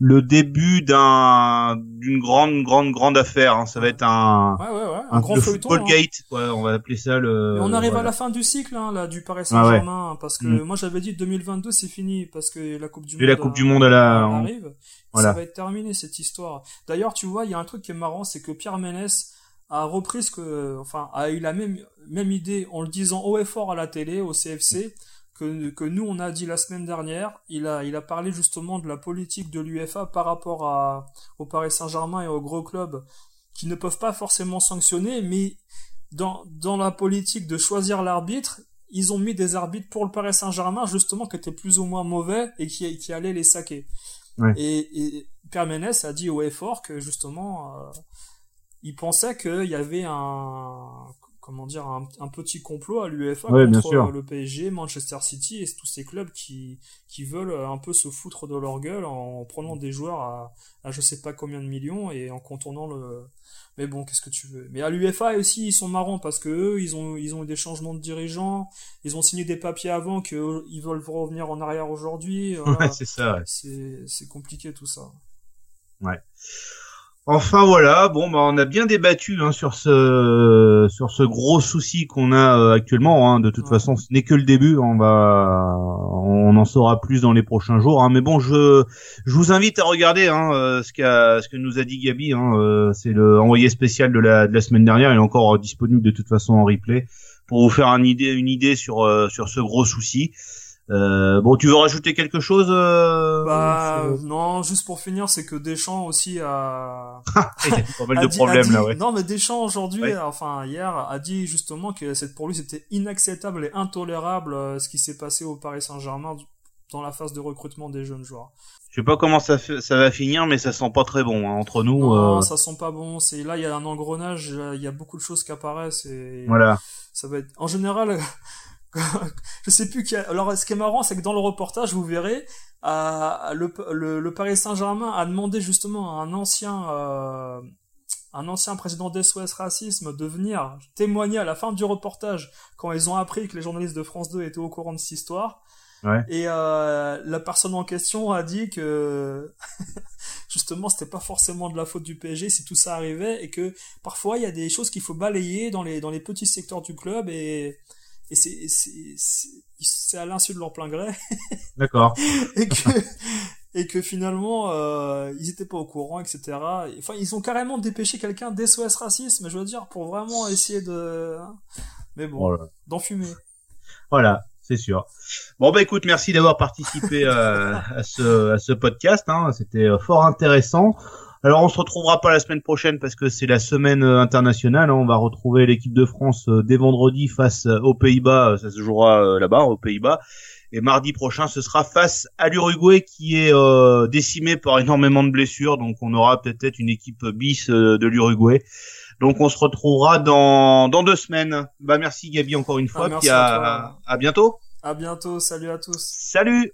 E: le début d'un d'une grande grande grande affaire. Hein. Ça va être un
F: ouais, ouais, ouais. un, grand feuilleton.
E: Hein. Gate, ouais, on va appeler ça le.
F: Et on arrive à la fin du cycle hein, là du Paris Saint-Germain parce que mm. moi j'avais dit 2022 c'est fini parce que la Coupe du
E: Et Monde. la Coupe du Monde
F: arrive. Voilà. Ça va être terminé cette histoire. D'ailleurs tu vois il y a un truc qui est marrant c'est que Pierre Ménès a repris ce que enfin a eu la même même idée en le disant haut et fort à la télé au CFC que, nous on a dit la semaine dernière. Il a, il a parlé justement de la politique de l'UFA par rapport à, au Paris Saint-Germain et aux gros clubs qui ne peuvent pas forcément sanctionner, mais dans, dans la politique de choisir l'arbitre, ils ont mis des arbitres pour le Paris Saint-Germain justement qui étaient plus ou moins mauvais et qui, qui allaient les saquer. Et, et Pierre Ménès a dit au effort que justement euh, il pensait qu'il y avait un comment dire un, petit complot à l'UEFA contre le PSG, Manchester City et tous ces clubs qui qui veulent un peu se foutre de leur gueule en prenant des joueurs à, à je sais pas combien de millions et en contournant le mais bon qu'est-ce que tu veux. Mais à l'UEFA aussi ils sont marrants parce que eux ils ont ils ont eu des changements de dirigeants ils ont signé des papiers avant que ils veulent revenir en arrière aujourd'hui
E: c'est ça
F: c'est c'est compliqué tout ça.
E: Ouais Enfin voilà, bon bah on a bien débattu hein, sur ce sur ce gros souci qu'on a euh, actuellement. Hein. De toute façon, ce n'est que le début. On va on en saura plus dans les prochains jours. Hein. Mais bon, je je vous invite à regarder hein, euh, ce qu'a ce que nous a dit Gabi. Hein. Euh, c'est le envoyé spécial de la de la semaine dernière. Il est encore disponible de toute façon en replay pour vous faire une idée une idée sur sur ce gros souci. Euh, bon, tu veux rajouter quelque chose euh,
F: Bah non, juste pour finir, c'est que Deschamps aussi a.
E: Il y a pas mal de problèmes là, ouais.
F: Non, mais Deschamps aujourd'hui, enfin hier, a dit justement que pour lui c'était inacceptable et intolérable euh, ce qui s'est passé au Paris Saint-Germain dans la phase de recrutement des jeunes joueurs.
E: Je sais pas comment ça, ça va finir, mais ça sent pas très bon hein, entre nous.
F: Non, ça sent pas bon. C'est là, il y a un engrenage, il y a beaucoup de choses qui apparaissent et
E: voilà.
F: Ça va être. En général, je sais plus qui alors ce qui est marrant c'est que dans le reportage vous verrez euh, le, le, Paris Saint-Germain a demandé justement à un ancien euh, un ancien président d'SOS Racisme de venir témoigner à la fin du reportage quand ils ont appris que les journalistes de France 2 étaient au courant de cette histoire
E: ouais.
F: et euh, la personne en question a dit que justement c'était pas forcément de la faute du PSG si tout ça arrivait et que parfois il y a des choses qu'il faut balayer dans les dans les petits secteurs du club et et c'est c'est à l'insu de leur plein gré.
E: D'accord.
F: et que et que finalement euh, ils étaient pas au courant, etc. Enfin, ils ont carrément dépêché quelqu'un d'SOS racisme, je veux dire, pour vraiment essayer de. Hein. Mais bon, voilà. d'enfumer.
E: Voilà, c'est sûr. Bon bah écoute, merci d'avoir participé euh, à ce à ce podcast. Hein. C'était euh, fort intéressant. Alors on se retrouvera pas la semaine prochaine parce que c'est la semaine euh, internationale. Hein. On va retrouver l'équipe de France euh, dès vendredi face euh, aux Pays-Bas. Ça se jouera là-bas aux Pays-Bas. Et mardi prochain, ce sera face à l'Uruguay qui est décimé par énormément de blessures. Donc on aura peut-être une équipe bis de l'Uruguay. Donc on se retrouvera dans dans deux semaines. Bah merci Gabi encore une fois.
F: Ah,
E: à, à bientôt.
F: À bientôt. Salut à tous.
E: Salut.